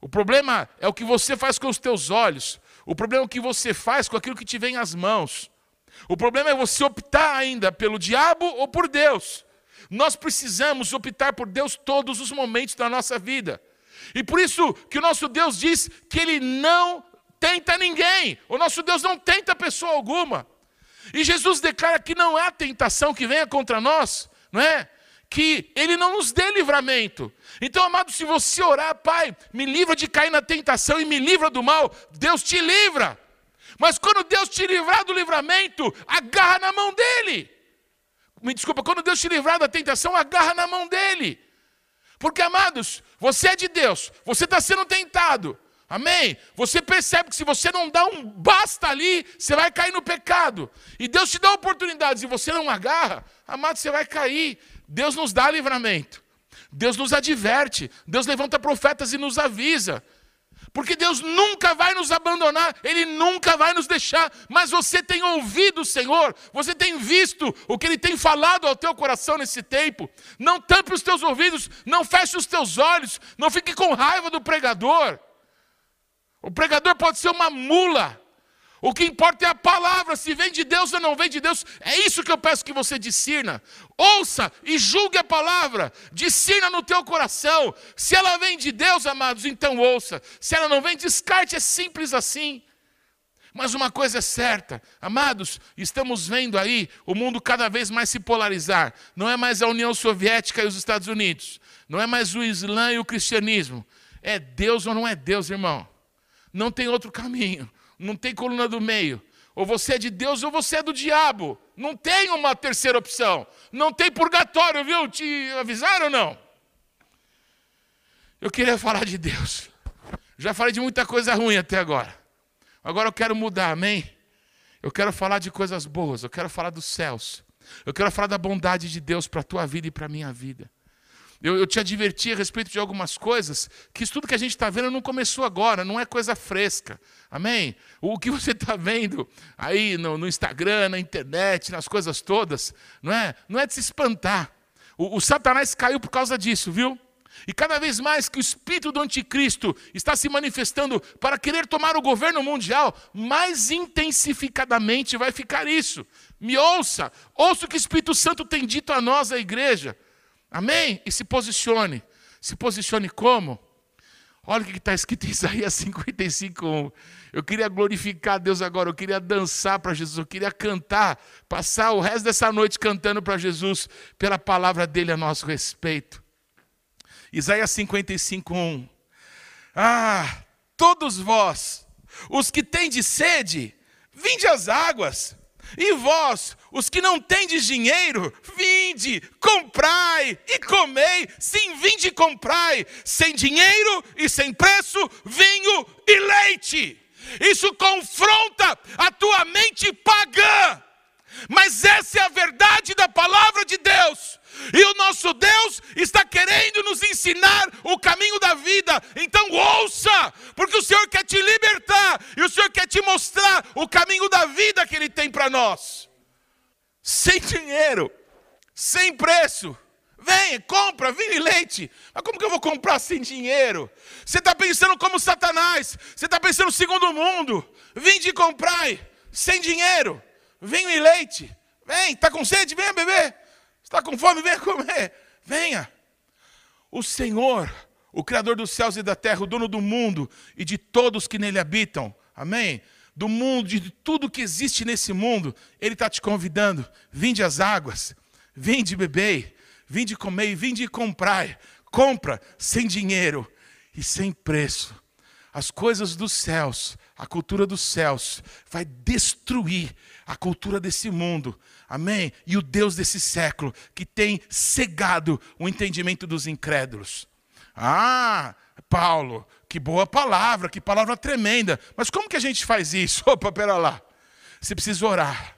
Speaker 1: O problema é o que você faz com os teus olhos. O problema é o que você faz com aquilo que te vem às mãos. O problema é você optar ainda pelo diabo ou por Deus. Nós precisamos optar por Deus todos os momentos da nossa vida. E por isso que o nosso Deus diz que ele não tenta ninguém. O nosso Deus não tenta pessoa alguma. E Jesus declara que não há tentação que venha contra nós, não é? que Ele não nos dê livramento. Então, amado, se você orar, Pai, me livra de cair na tentação e me livra do mal, Deus te livra. Mas quando Deus te livrar do livramento, agarra na mão dele. Me desculpa, quando Deus te livrar da tentação, agarra na mão dele. Porque, amados, você é de Deus, você está sendo tentado. Amém? Você percebe que se você não dá um basta ali, você vai cair no pecado. E Deus te dá oportunidades e você não agarra, amado, você vai cair. Deus nos dá livramento. Deus nos adverte. Deus levanta profetas e nos avisa. Porque Deus nunca vai nos abandonar, Ele nunca vai nos deixar. Mas você tem ouvido o Senhor, você tem visto o que Ele tem falado ao teu coração nesse tempo. Não tampe os teus ouvidos, não feche os teus olhos, não fique com raiva do pregador. O pregador pode ser uma mula, o que importa é a palavra, se vem de Deus ou não vem de Deus. É isso que eu peço que você discirna. Ouça e julgue a palavra. Discirna no teu coração. Se ela vem de Deus, amados, então ouça. Se ela não vem, descarte. É simples assim. Mas uma coisa é certa, amados, estamos vendo aí o mundo cada vez mais se polarizar. Não é mais a União Soviética e os Estados Unidos. Não é mais o Islã e o cristianismo. É Deus ou não é Deus, irmão? Não tem outro caminho não tem coluna do meio. Ou você é de Deus ou você é do diabo. Não tem uma terceira opção. Não tem purgatório, viu? Te avisaram ou não? Eu queria falar de Deus. Já falei de muita coisa ruim até agora. Agora eu quero mudar, amém? Eu quero falar de coisas boas. Eu quero falar dos céus. Eu quero falar da bondade de Deus para a tua vida e para a minha vida. Eu, eu, te adverti a respeito de algumas coisas, que isso tudo que a gente está vendo não começou agora, não é coisa fresca. Amém? O que você está vendo aí no, no, Instagram, na internet, nas coisas todas, não é, não é de se espantar. O, o Satanás caiu por causa disso, viu? E cada vez mais que o espírito do anticristo está se manifestando para querer tomar o governo mundial, mais intensificadamente vai ficar isso. Me ouça, ouça o que o Espírito Santo tem dito a nós, a igreja. Amém? E se posicione. Se posicione como? Olha o que está escrito em <laughs> Isaías 55. Eu queria glorificar Deus agora, eu queria dançar para Jesus, eu queria cantar, passar o resto dessa noite cantando para Jesus, pela palavra dele a nosso respeito. Isaías 55, 1. Ah, todos vós, os que tendes sede, vinde às águas. E vós, os que não tendes dinheiro, vinde, comprai e comei. Sim, vinde e comprai, sem dinheiro e sem preço, vinho e leite. Isso confronta a tua mente pagã. Mas essa é a verdade da palavra de Deus. E o nosso Deus está querendo nos ensinar o caminho da vida. Então ouça, porque o Senhor quer te libertar e o Senhor quer te mostrar o caminho da vida que Ele tem para nós. Sem dinheiro, sem preço. Vem, compra vinho e leite. Mas como que eu vou comprar sem dinheiro? Você está pensando como Satanás. Você está pensando segundo o mundo. Vinde e comprai, sem dinheiro, vinho e leite. Vem, está com sede? Venha beber. Está com fome? Venha comer. Venha. O Senhor, o Criador dos céus e da terra, o dono do mundo e de todos que nele habitam, amém? Do mundo, de tudo que existe nesse mundo, Ele está te convidando. Vinde às águas, vinde beber, vinde comer, vinde comprar. Compra sem dinheiro e sem preço. As coisas dos céus, a cultura dos céus, vai destruir a cultura desse mundo Amém? E o Deus desse século que tem cegado o entendimento dos incrédulos. Ah, Paulo, que boa palavra, que palavra tremenda. Mas como que a gente faz isso? <laughs> Opa, pera lá. Você precisa orar.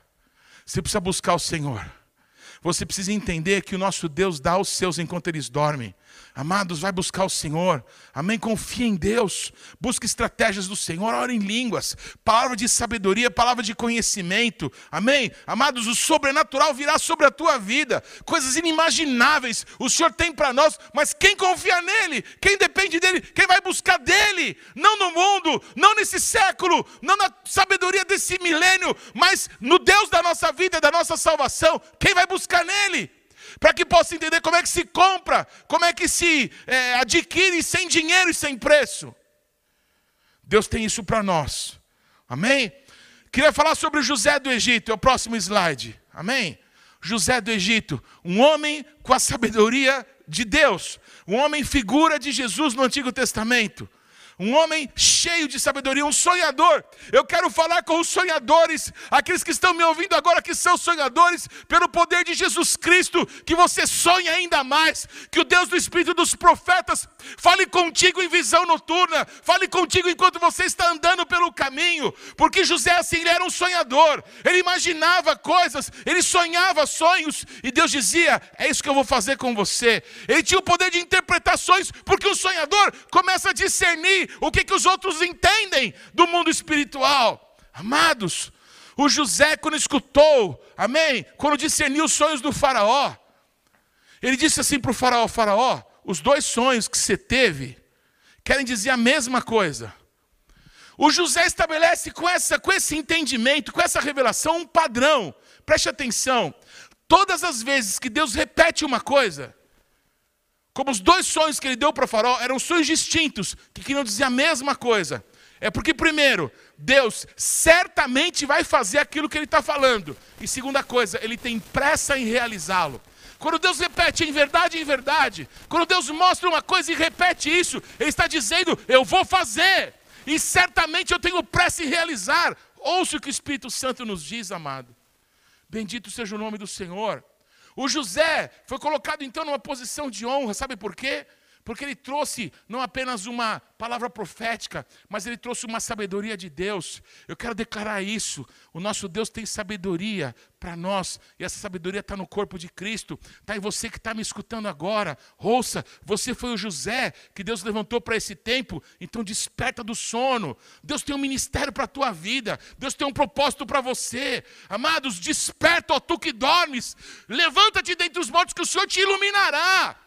Speaker 1: Você precisa buscar o Senhor. Você precisa entender que o nosso Deus dá aos seus enquanto eles dormem. Amados, vai buscar o Senhor. Amém? Confia em Deus. Busque estratégias do Senhor. Ora em línguas. Palavra de sabedoria, palavra de conhecimento. Amém? Amados, o sobrenatural virá sobre a tua vida. Coisas inimagináveis o Senhor tem para nós. Mas quem confia nele? Quem depende dele? Quem vai buscar dele? Não no mundo, não nesse século, não na sabedoria desse milênio, mas no Deus da nossa vida, da nossa salvação. Quem vai buscar nele? Para que possa entender como é que se compra, como é que se é, adquire sem dinheiro e sem preço. Deus tem isso para nós. Amém? Queria falar sobre José do Egito, é o próximo slide. Amém? José do Egito, um homem com a sabedoria de Deus, um homem figura de Jesus no Antigo Testamento um homem cheio de sabedoria, um sonhador. Eu quero falar com os sonhadores, aqueles que estão me ouvindo agora que são sonhadores, pelo poder de Jesus Cristo, que você sonhe ainda mais, que o Deus do Espírito dos profetas fale contigo em visão noturna, fale contigo enquanto você está andando pelo caminho, porque José assim ele era um sonhador, ele imaginava coisas, ele sonhava sonhos, e Deus dizia: É isso que eu vou fazer com você. Ele tinha o poder de interpretações, porque o sonhador começa a discernir o que, que os outros entendem do mundo espiritual. Amados, o José, quando escutou, amém? Quando discerniu os sonhos do Faraó, ele disse assim para o Faraó: Faraó, os dois sonhos que você teve querem dizer a mesma coisa. O José estabelece com, essa, com esse entendimento, com essa revelação, um padrão. Preste atenção. Todas as vezes que Deus repete uma coisa, como os dois sonhos que ele deu para Faraó eram sonhos distintos, que queriam dizer a mesma coisa. É porque, primeiro, Deus certamente vai fazer aquilo que ele está falando. E segunda coisa, ele tem pressa em realizá-lo. Quando Deus repete em verdade, em verdade, quando Deus mostra uma coisa e repete isso, Ele está dizendo: Eu vou fazer, e certamente eu tenho pressa em realizar. Ouça o que o Espírito Santo nos diz, amado. Bendito seja o nome do Senhor. O José foi colocado então numa posição de honra, sabe por quê? Porque ele trouxe não apenas uma palavra profética, mas ele trouxe uma sabedoria de Deus. Eu quero declarar isso. O nosso Deus tem sabedoria para nós, e essa sabedoria está no corpo de Cristo. Está em você que está me escutando agora. Ouça, você foi o José que Deus levantou para esse tempo, então desperta do sono. Deus tem um ministério para a tua vida, Deus tem um propósito para você. Amados, desperta, ó tu que dormes, levanta-te dentre os mortos, que o Senhor te iluminará.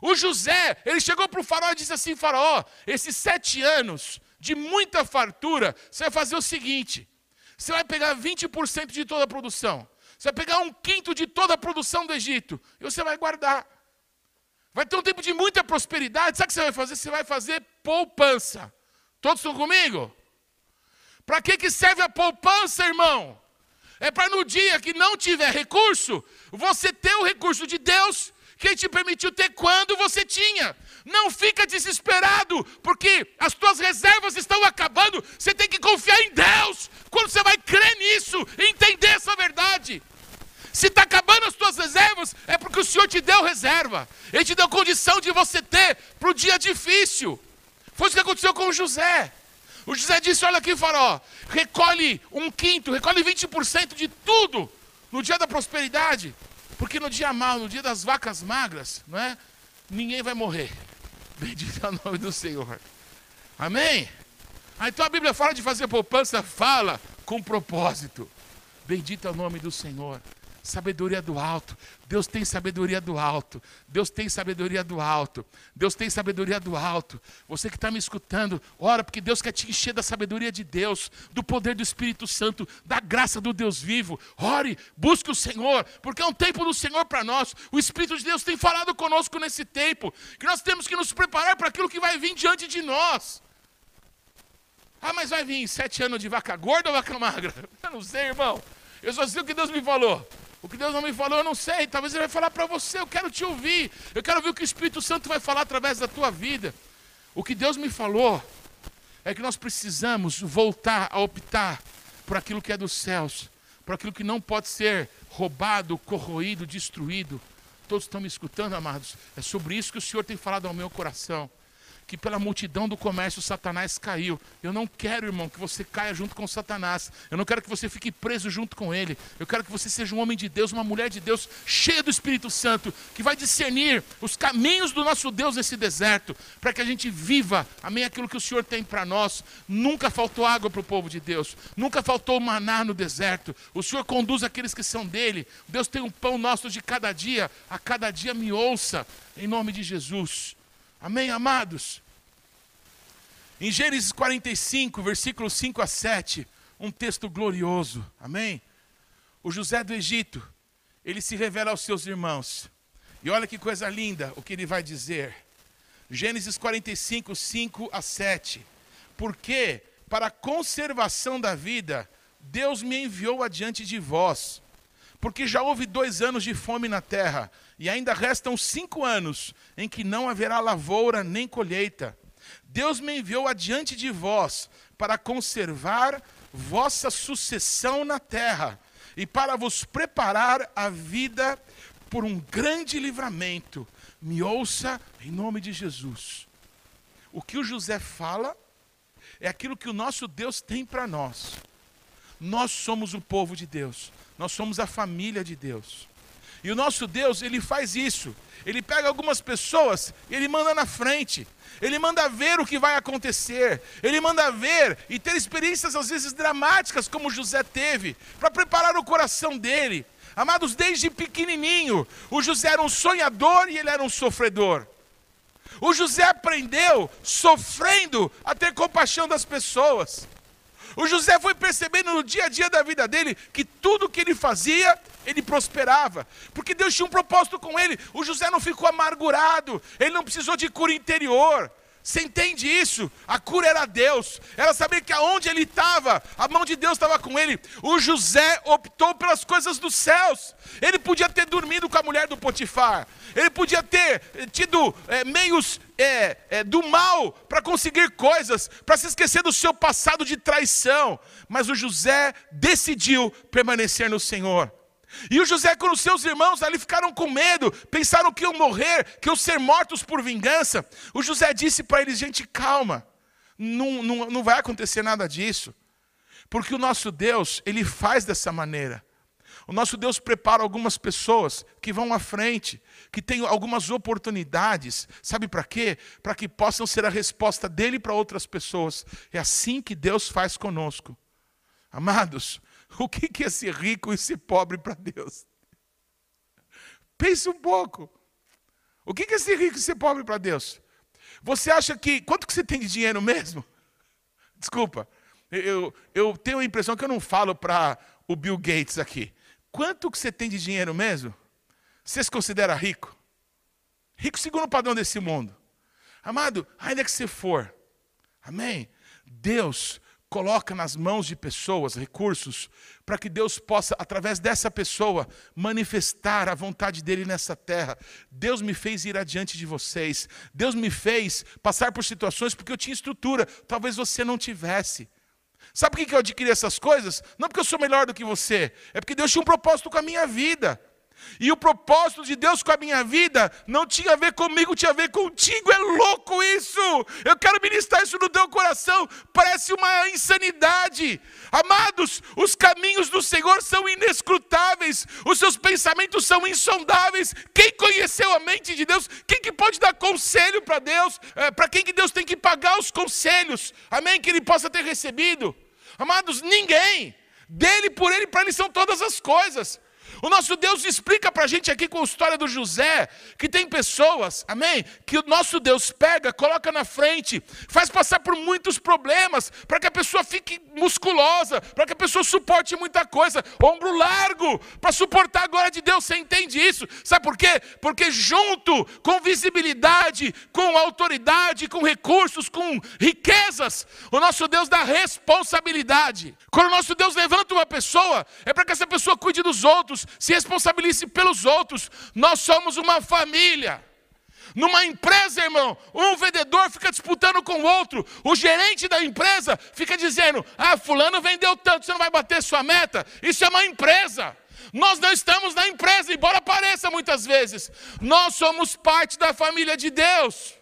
Speaker 1: O José, ele chegou para o faraó e disse assim: Faraó, esses sete anos de muita fartura, você vai fazer o seguinte: você vai pegar 20% de toda a produção, você vai pegar um quinto de toda a produção do Egito, e você vai guardar. Vai ter um tempo de muita prosperidade, sabe o que você vai fazer? Você vai fazer poupança. Todos estão comigo? Para que, que serve a poupança, irmão? É para no dia que não tiver recurso, você ter o recurso de Deus que Ele te permitiu ter quando você tinha. Não fica desesperado, porque as tuas reservas estão acabando. Você tem que confiar em Deus. Quando você vai crer nisso, entender essa verdade. Se está acabando as tuas reservas, é porque o Senhor te deu reserva. Ele te deu condição de você ter para o dia difícil. Foi isso que aconteceu com o José. O José disse: Olha aqui, faró, recolhe um quinto, recolhe 20% de tudo no dia da prosperidade. Porque no dia mau, no dia das vacas magras, não é? Ninguém vai morrer. <laughs> Bendito é o nome do Senhor. Amém? Ah, então a Bíblia fala de fazer poupança, fala com propósito. Bendito é o nome do Senhor. Sabedoria do alto. Deus tem sabedoria do alto. Deus tem sabedoria do alto. Deus tem sabedoria do alto. Você que está me escutando, ora, porque Deus quer te encher da sabedoria de Deus, do poder do Espírito Santo, da graça do Deus vivo. Ore, busque o Senhor, porque é um tempo do Senhor para nós. O Espírito de Deus tem falado conosco nesse tempo, que nós temos que nos preparar para aquilo que vai vir diante de nós. Ah, mas vai vir sete anos de vaca gorda ou vaca magra? <laughs> Eu não sei, irmão. Eu só sei o que Deus me falou. O que Deus não me falou, eu não sei. Talvez Ele vai falar para você. Eu quero te ouvir. Eu quero ouvir o que o Espírito Santo vai falar através da tua vida. O que Deus me falou é que nós precisamos voltar a optar por aquilo que é dos céus, por aquilo que não pode ser roubado, corroído, destruído. Todos estão me escutando, amados? É sobre isso que o Senhor tem falado ao meu coração que pela multidão do comércio Satanás caiu. Eu não quero, irmão, que você caia junto com Satanás. Eu não quero que você fique preso junto com ele. Eu quero que você seja um homem de Deus, uma mulher de Deus, cheia do Espírito Santo, que vai discernir os caminhos do nosso Deus nesse deserto, para que a gente viva, amém, aquilo que o Senhor tem para nós. Nunca faltou água para o povo de Deus, nunca faltou maná no deserto. O Senhor conduz aqueles que são dele. Deus tem um pão nosso de cada dia, a cada dia me ouça, em nome de Jesus. Amém, amados? Em Gênesis 45, versículos 5 a 7, um texto glorioso. Amém? O José do Egito, ele se revela aos seus irmãos. E olha que coisa linda o que ele vai dizer. Gênesis 45, 5 a 7. Porque, para a conservação da vida, Deus me enviou adiante de vós. Porque já houve dois anos de fome na terra, e ainda restam cinco anos em que não haverá lavoura nem colheita. Deus me enviou adiante de vós para conservar vossa sucessão na terra e para vos preparar a vida por um grande livramento. Me ouça em nome de Jesus. O que o José fala é aquilo que o nosso Deus tem para nós. Nós somos o povo de Deus, nós somos a família de Deus. E o nosso Deus, ele faz isso. Ele pega algumas pessoas e ele manda na frente. Ele manda ver o que vai acontecer. Ele manda ver e ter experiências às vezes dramáticas, como José teve, para preparar o coração dele. Amados, desde pequenininho, o José era um sonhador e ele era um sofredor. O José aprendeu sofrendo a ter compaixão das pessoas. O José foi percebendo no dia a dia da vida dele que tudo que ele fazia, ele prosperava, porque Deus tinha um propósito com ele. O José não ficou amargurado, ele não precisou de cura interior. Você entende isso? A cura era Deus. Era saber que aonde ele estava, a mão de Deus estava com ele. O José optou pelas coisas dos céus. Ele podia ter dormido com a mulher do Potifar. Ele podia ter eh, tido é, meios é, é, do mal para conseguir coisas, para se esquecer do seu passado de traição. Mas o José decidiu permanecer no Senhor. E o José, quando seus irmãos ali ficaram com medo, pensaram que iam morrer, que iam ser mortos por vingança, o José disse para eles: gente, calma, não, não, não vai acontecer nada disso, porque o nosso Deus, ele faz dessa maneira. O nosso Deus prepara algumas pessoas que vão à frente, que têm algumas oportunidades, sabe para quê? Para que possam ser a resposta dele para outras pessoas. É assim que Deus faz conosco. Amados, o que é ser rico e ser pobre para Deus? Pense um pouco. O que é ser rico e ser pobre para Deus? Você acha que. Quanto que você tem de dinheiro mesmo? Desculpa. Eu, eu tenho a impressão que eu não falo para o Bill Gates aqui. Quanto que você tem de dinheiro mesmo? Você se considera rico? Rico segundo o padrão desse mundo. Amado, ainda que você for, amém? Deus coloca nas mãos de pessoas recursos para que Deus possa, através dessa pessoa, manifestar a vontade dele nessa terra. Deus me fez ir adiante de vocês. Deus me fez passar por situações porque eu tinha estrutura, talvez você não tivesse. Sabe por que eu adquiri essas coisas? Não porque eu sou melhor do que você, é porque Deus tinha um propósito com a minha vida. E o propósito de Deus com a minha vida não tinha a ver comigo, tinha a ver contigo. É louco isso! Eu quero ministrar isso no teu coração. Parece uma insanidade. Amados, os caminhos do Senhor são inescrutáveis, os seus pensamentos são insondáveis. Quem conheceu a mente de Deus? Quem que pode dar conselho para Deus? É, para quem que Deus tem que pagar os conselhos? Amém? Que ele possa ter recebido. Amados, ninguém. Dele, por ele, para ele são todas as coisas. O nosso Deus explica para a gente aqui com a história do José, que tem pessoas, amém? Que o nosso Deus pega, coloca na frente, faz passar por muitos problemas, para que a pessoa fique musculosa, para que a pessoa suporte muita coisa, ombro largo, para suportar a glória de Deus. Você entende isso? Sabe por quê? Porque junto com visibilidade, com autoridade, com recursos, com riquezas, o nosso Deus dá responsabilidade. Quando o nosso Deus levanta uma pessoa, é para que essa pessoa cuide dos outros, se responsabilize pelos outros. Nós somos uma família. Numa empresa, irmão, um vendedor fica disputando com o outro, o gerente da empresa fica dizendo: Ah, Fulano vendeu tanto, você não vai bater sua meta. Isso é uma empresa. Nós não estamos na empresa, embora pareça muitas vezes. Nós somos parte da família de Deus.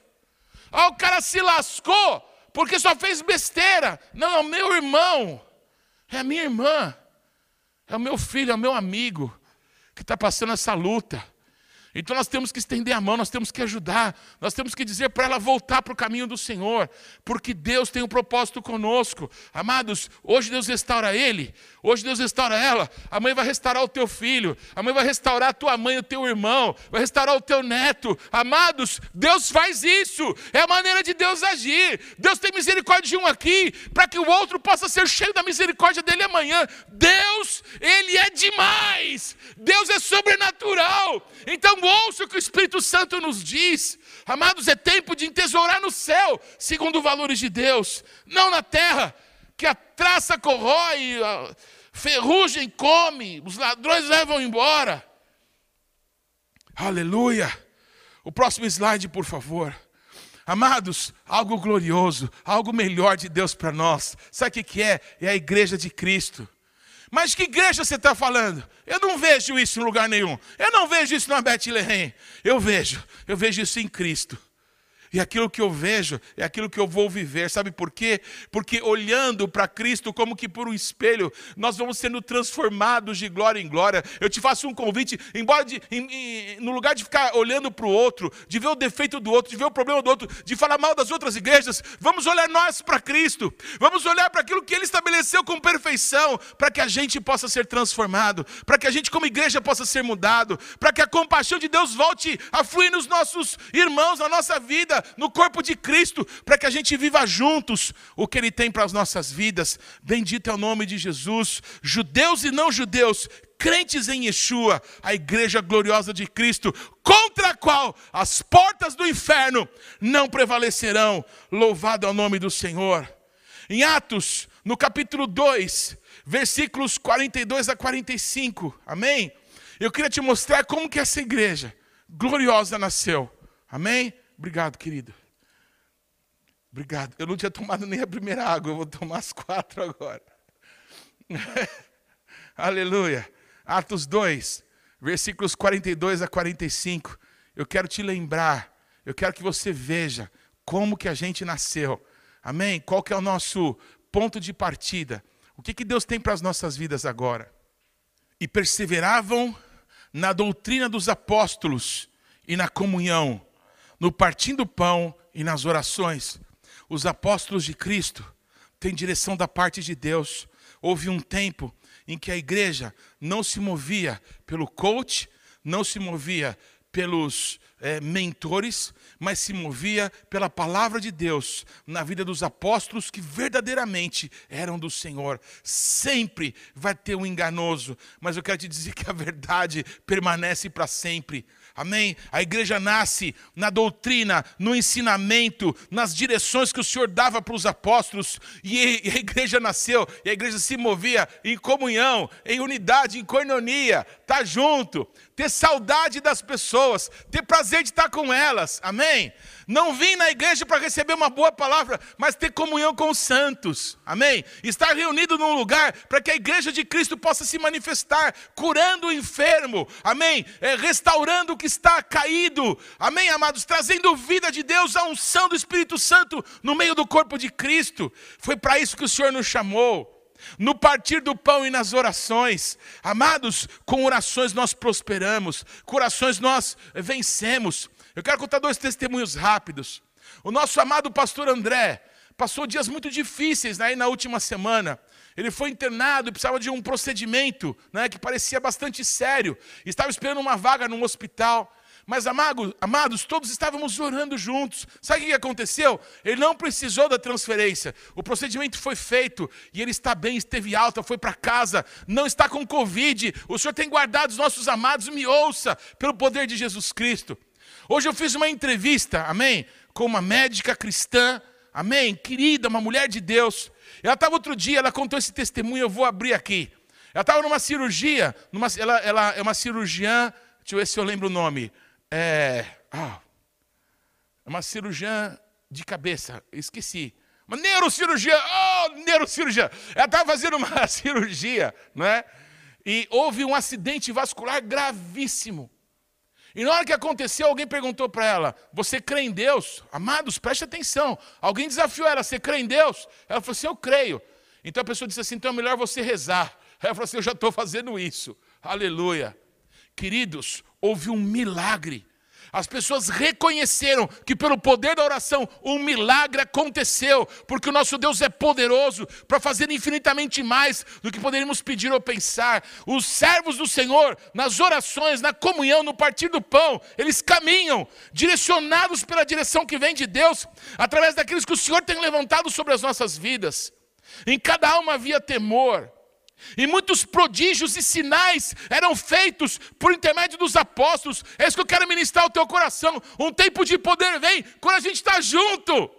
Speaker 1: Ah, o cara se lascou porque só fez besteira. Não, é o meu irmão, é a minha irmã. É o meu filho, é o meu amigo que está passando essa luta. Então nós temos que estender a mão, nós temos que ajudar, nós temos que dizer para ela voltar para o caminho do Senhor, porque Deus tem um propósito conosco. Amados, hoje Deus restaura ele, hoje Deus restaura ela, amanhã vai restaurar o teu filho, amanhã vai restaurar a tua mãe, o teu irmão, vai restaurar o teu neto. Amados, Deus faz isso, é a maneira de Deus agir. Deus tem misericórdia de um aqui, para que o outro possa ser cheio da misericórdia dele amanhã. Deus, Ele é demais, Deus é sobrenatural. Então, ouça o que o Espírito Santo nos diz. Amados, é tempo de entesourar no céu, segundo os valores de Deus, não na terra, que a traça corrói, a ferrugem come, os ladrões levam embora. Aleluia. O próximo slide, por favor. Amados, algo glorioso, algo melhor de Deus para nós. Sabe o que é? É a igreja de Cristo. Mas que igreja você está falando? Eu não vejo isso em lugar nenhum. Eu não vejo isso na Bethlehem. Eu vejo, eu vejo isso em Cristo. E aquilo que eu vejo é aquilo que eu vou viver. Sabe por quê? Porque olhando para Cristo como que por um espelho, nós vamos sendo transformados de glória em glória. Eu te faço um convite, embora de, em, em, no lugar de ficar olhando para o outro, de ver o defeito do outro, de ver o problema do outro, de falar mal das outras igrejas, vamos olhar nós para Cristo. Vamos olhar para aquilo que Ele estabeleceu com perfeição, para que a gente possa ser transformado, para que a gente como igreja possa ser mudado, para que a compaixão de Deus volte a fluir nos nossos irmãos, na nossa vida no corpo de Cristo, para que a gente viva juntos o que Ele tem para as nossas vidas. Bendito é o nome de Jesus. Judeus e não judeus, crentes em Yeshua, a igreja gloriosa de Cristo, contra a qual as portas do inferno não prevalecerão. Louvado é o nome do Senhor. Em Atos, no capítulo 2, versículos 42 a 45, amém? Eu queria te mostrar como que essa igreja gloriosa nasceu, amém? Obrigado, querido. Obrigado. Eu não tinha tomado nem a primeira água, eu vou tomar as quatro agora. <laughs> Aleluia. Atos 2, versículos 42 a 45. Eu quero te lembrar, eu quero que você veja como que a gente nasceu. Amém? Qual que é o nosso ponto de partida? O que, que Deus tem para as nossas vidas agora? E perseveravam na doutrina dos apóstolos e na comunhão no partindo do pão e nas orações. Os apóstolos de Cristo têm direção da parte de Deus. Houve um tempo em que a igreja não se movia pelo coach, não se movia pelos é, mentores, mas se movia pela palavra de Deus na vida dos apóstolos que verdadeiramente eram do Senhor. Sempre vai ter um enganoso, mas eu quero te dizer que a verdade permanece para sempre. Amém? A igreja nasce na doutrina, no ensinamento, nas direções que o Senhor dava para os apóstolos, e a igreja nasceu, e a igreja se movia em comunhão, em unidade, em coinonia, tá junto, ter saudade das pessoas, ter prazer de estar com elas. Amém? Não vim na igreja para receber uma boa palavra, mas ter comunhão com os santos. Amém? Estar reunido num lugar para que a igreja de Cristo possa se manifestar, curando o enfermo. Amém? É, restaurando o que está caído. Amém, amados? Trazendo vida de Deus, a unção do Espírito Santo no meio do corpo de Cristo. Foi para isso que o Senhor nos chamou no partir do pão e nas orações. Amados, com orações nós prosperamos, com orações nós vencemos. Eu quero contar dois testemunhos rápidos. O nosso amado pastor André passou dias muito difíceis né, na última semana. Ele foi internado e precisava de um procedimento né, que parecia bastante sério. Estava esperando uma vaga num hospital. Mas, amado, amados, todos estávamos orando juntos. Sabe o que aconteceu? Ele não precisou da transferência. O procedimento foi feito e ele está bem, esteve alta, foi para casa, não está com Covid. O Senhor tem guardado os nossos amados, me ouça, pelo poder de Jesus Cristo. Hoje eu fiz uma entrevista, amém, com uma médica cristã, amém, querida, uma mulher de Deus. Ela estava outro dia, ela contou esse testemunho, eu vou abrir aqui. Ela estava numa cirurgia, numa, ela, ela, é uma cirurgiã, deixa eu ver se eu lembro o nome. É, ah, é uma cirurgiã de cabeça, esqueci. Uma neurocirurgia, oh, neurocirurgia. Ela estava fazendo uma <laughs> cirurgia, não é? E houve um acidente vascular gravíssimo. E na hora que aconteceu, alguém perguntou para ela: Você crê em Deus? Amados, preste atenção. Alguém desafiou ela: Você crê em Deus? Ela falou assim: Eu creio. Então a pessoa disse assim: Então é melhor você rezar. Ela falou assim: Eu já estou fazendo isso. Aleluia. Queridos, houve um milagre as pessoas reconheceram que pelo poder da oração um milagre aconteceu, porque o nosso Deus é poderoso para fazer infinitamente mais do que poderíamos pedir ou pensar. Os servos do Senhor, nas orações, na comunhão, no partir do pão, eles caminham direcionados pela direção que vem de Deus, através daqueles que o Senhor tem levantado sobre as nossas vidas. Em cada alma havia temor. E muitos prodígios e sinais eram feitos por intermédio dos apóstolos. É isso que eu quero ministrar ao teu coração. Um tempo de poder vem quando a gente está junto.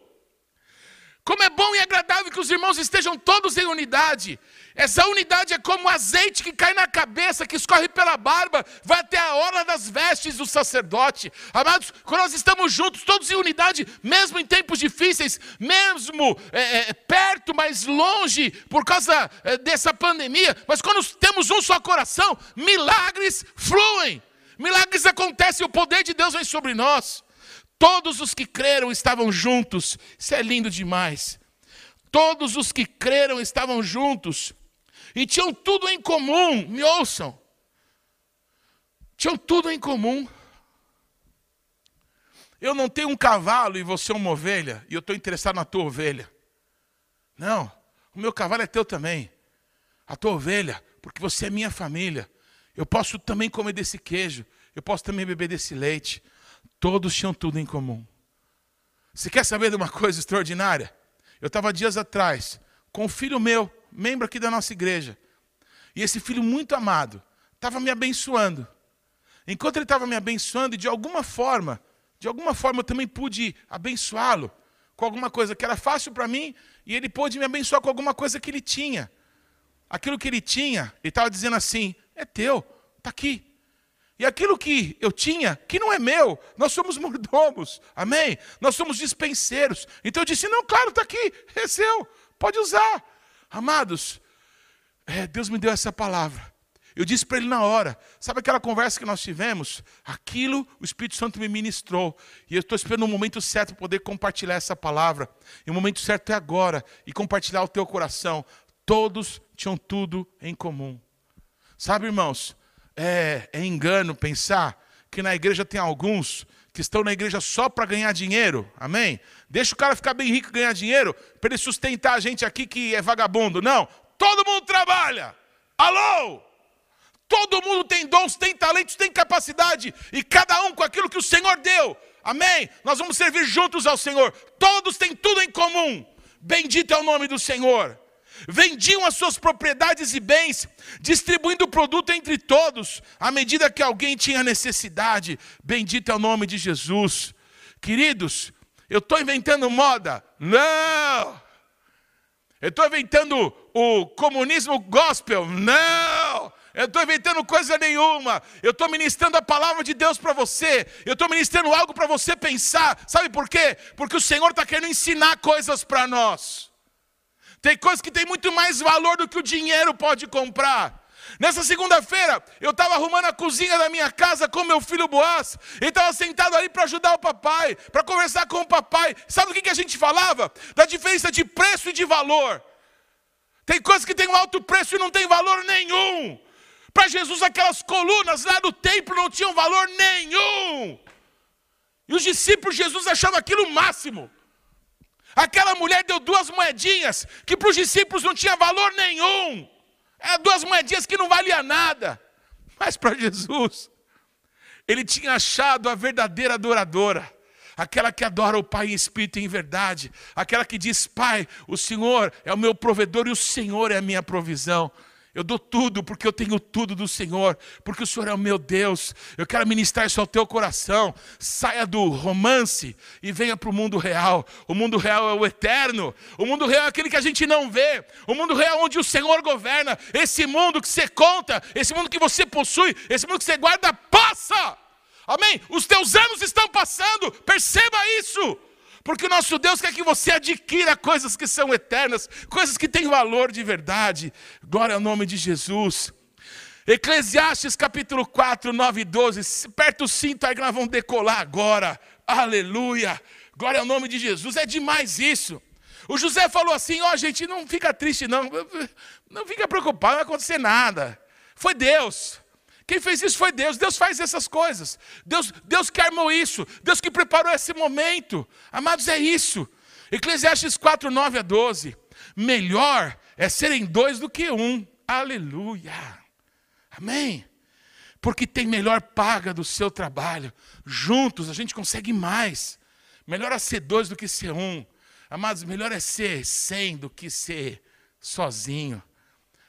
Speaker 1: Como é bom e agradável que os irmãos estejam todos em unidade. Essa unidade é como o azeite que cai na cabeça, que escorre pela barba, vai até a hora das vestes do sacerdote. Amados, quando nós estamos juntos, todos em unidade, mesmo em tempos difíceis, mesmo é, é, perto, mas longe, por causa é, dessa pandemia, mas quando temos um só coração, milagres fluem, milagres acontecem, o poder de Deus vem sobre nós. Todos os que creram estavam juntos, isso é lindo demais. Todos os que creram estavam juntos e tinham tudo em comum, me ouçam. Tinham tudo em comum. Eu não tenho um cavalo e você uma ovelha, e eu estou interessado na tua ovelha. Não, o meu cavalo é teu também. A tua ovelha, porque você é minha família. Eu posso também comer desse queijo, eu posso também beber desse leite. Todos tinham tudo em comum. Você quer saber de uma coisa extraordinária? Eu estava dias atrás com um filho meu, membro aqui da nossa igreja. E esse filho muito amado estava me abençoando. Enquanto ele estava me abençoando, de alguma forma, de alguma forma eu também pude abençoá-lo com alguma coisa que era fácil para mim, e ele pôde me abençoar com alguma coisa que ele tinha. Aquilo que ele tinha, ele estava dizendo assim: é teu, está aqui. E aquilo que eu tinha, que não é meu, nós somos mordomos, amém? Nós somos dispenseiros. Então eu disse: não, claro, está aqui, é seu, pode usar. Amados, é, Deus me deu essa palavra. Eu disse para ele na hora, sabe aquela conversa que nós tivemos? Aquilo o Espírito Santo me ministrou. E eu estou esperando o momento certo para poder compartilhar essa palavra. E o momento certo é agora. E compartilhar o teu coração. Todos tinham tudo em comum. Sabe, irmãos, é, é engano pensar que na igreja tem alguns que estão na igreja só para ganhar dinheiro, amém? Deixa o cara ficar bem rico e ganhar dinheiro para ele sustentar a gente aqui que é vagabundo. Não, todo mundo trabalha. Alô? Todo mundo tem dons, tem talentos, tem capacidade, e cada um com aquilo que o Senhor deu. Amém? Nós vamos servir juntos ao Senhor. Todos têm tudo em comum. Bendito é o nome do Senhor. Vendiam as suas propriedades e bens, distribuindo o produto entre todos, à medida que alguém tinha necessidade. Bendito é o nome de Jesus. Queridos, eu estou inventando moda? Não! Eu estou inventando o comunismo gospel? Não! Eu estou inventando coisa nenhuma. Eu estou ministrando a palavra de Deus para você. Eu estou ministrando algo para você pensar. Sabe por quê? Porque o Senhor está querendo ensinar coisas para nós. Tem coisas que têm muito mais valor do que o dinheiro pode comprar. Nessa segunda-feira, eu estava arrumando a cozinha da minha casa com meu filho Boaz. Ele estava sentado ali para ajudar o papai, para conversar com o papai. Sabe o que, que a gente falava? Da diferença de preço e de valor. Tem coisas que têm um alto preço e não tem valor nenhum. Para Jesus, aquelas colunas lá do templo não tinham valor nenhum. E os discípulos, Jesus achava aquilo o máximo. Aquela mulher deu duas moedinhas, que para os discípulos não tinha valor nenhum. Eram duas moedinhas que não valia nada. Mas para Jesus, ele tinha achado a verdadeira adoradora. Aquela que adora o Pai em espírito e em verdade. Aquela que diz: Pai, o Senhor é o meu provedor e o Senhor é a minha provisão. Eu dou tudo porque eu tenho tudo do Senhor, porque o Senhor é o meu Deus. Eu quero ministrar isso ao teu coração. Saia do romance e venha para o mundo real. O mundo real é o eterno. O mundo real é aquele que a gente não vê. O mundo real é onde o Senhor governa. Esse mundo que você conta, esse mundo que você possui, esse mundo que você guarda, passa. Amém? Os teus anos estão passando. Perceba isso. Porque o nosso Deus quer que você adquira coisas que são eternas, coisas que têm valor de verdade. Glória ao nome de Jesus. Eclesiastes capítulo 4, 9 e 12. Aperta o cinto aí que nós vamos decolar agora. Aleluia. Glória ao nome de Jesus. É demais isso. O José falou assim: ó, oh, gente, não fica triste, não. Não fica preocupado, não vai acontecer nada. Foi Deus. Quem fez isso foi Deus. Deus faz essas coisas. Deus, Deus que armou isso. Deus que preparou esse momento. Amados, é isso. Eclesiastes 4, 9 a 12. Melhor é serem dois do que um. Aleluia. Amém. Porque tem melhor paga do seu trabalho. Juntos a gente consegue mais. Melhor é ser dois do que ser um. Amados, melhor é ser cem do que ser sozinho.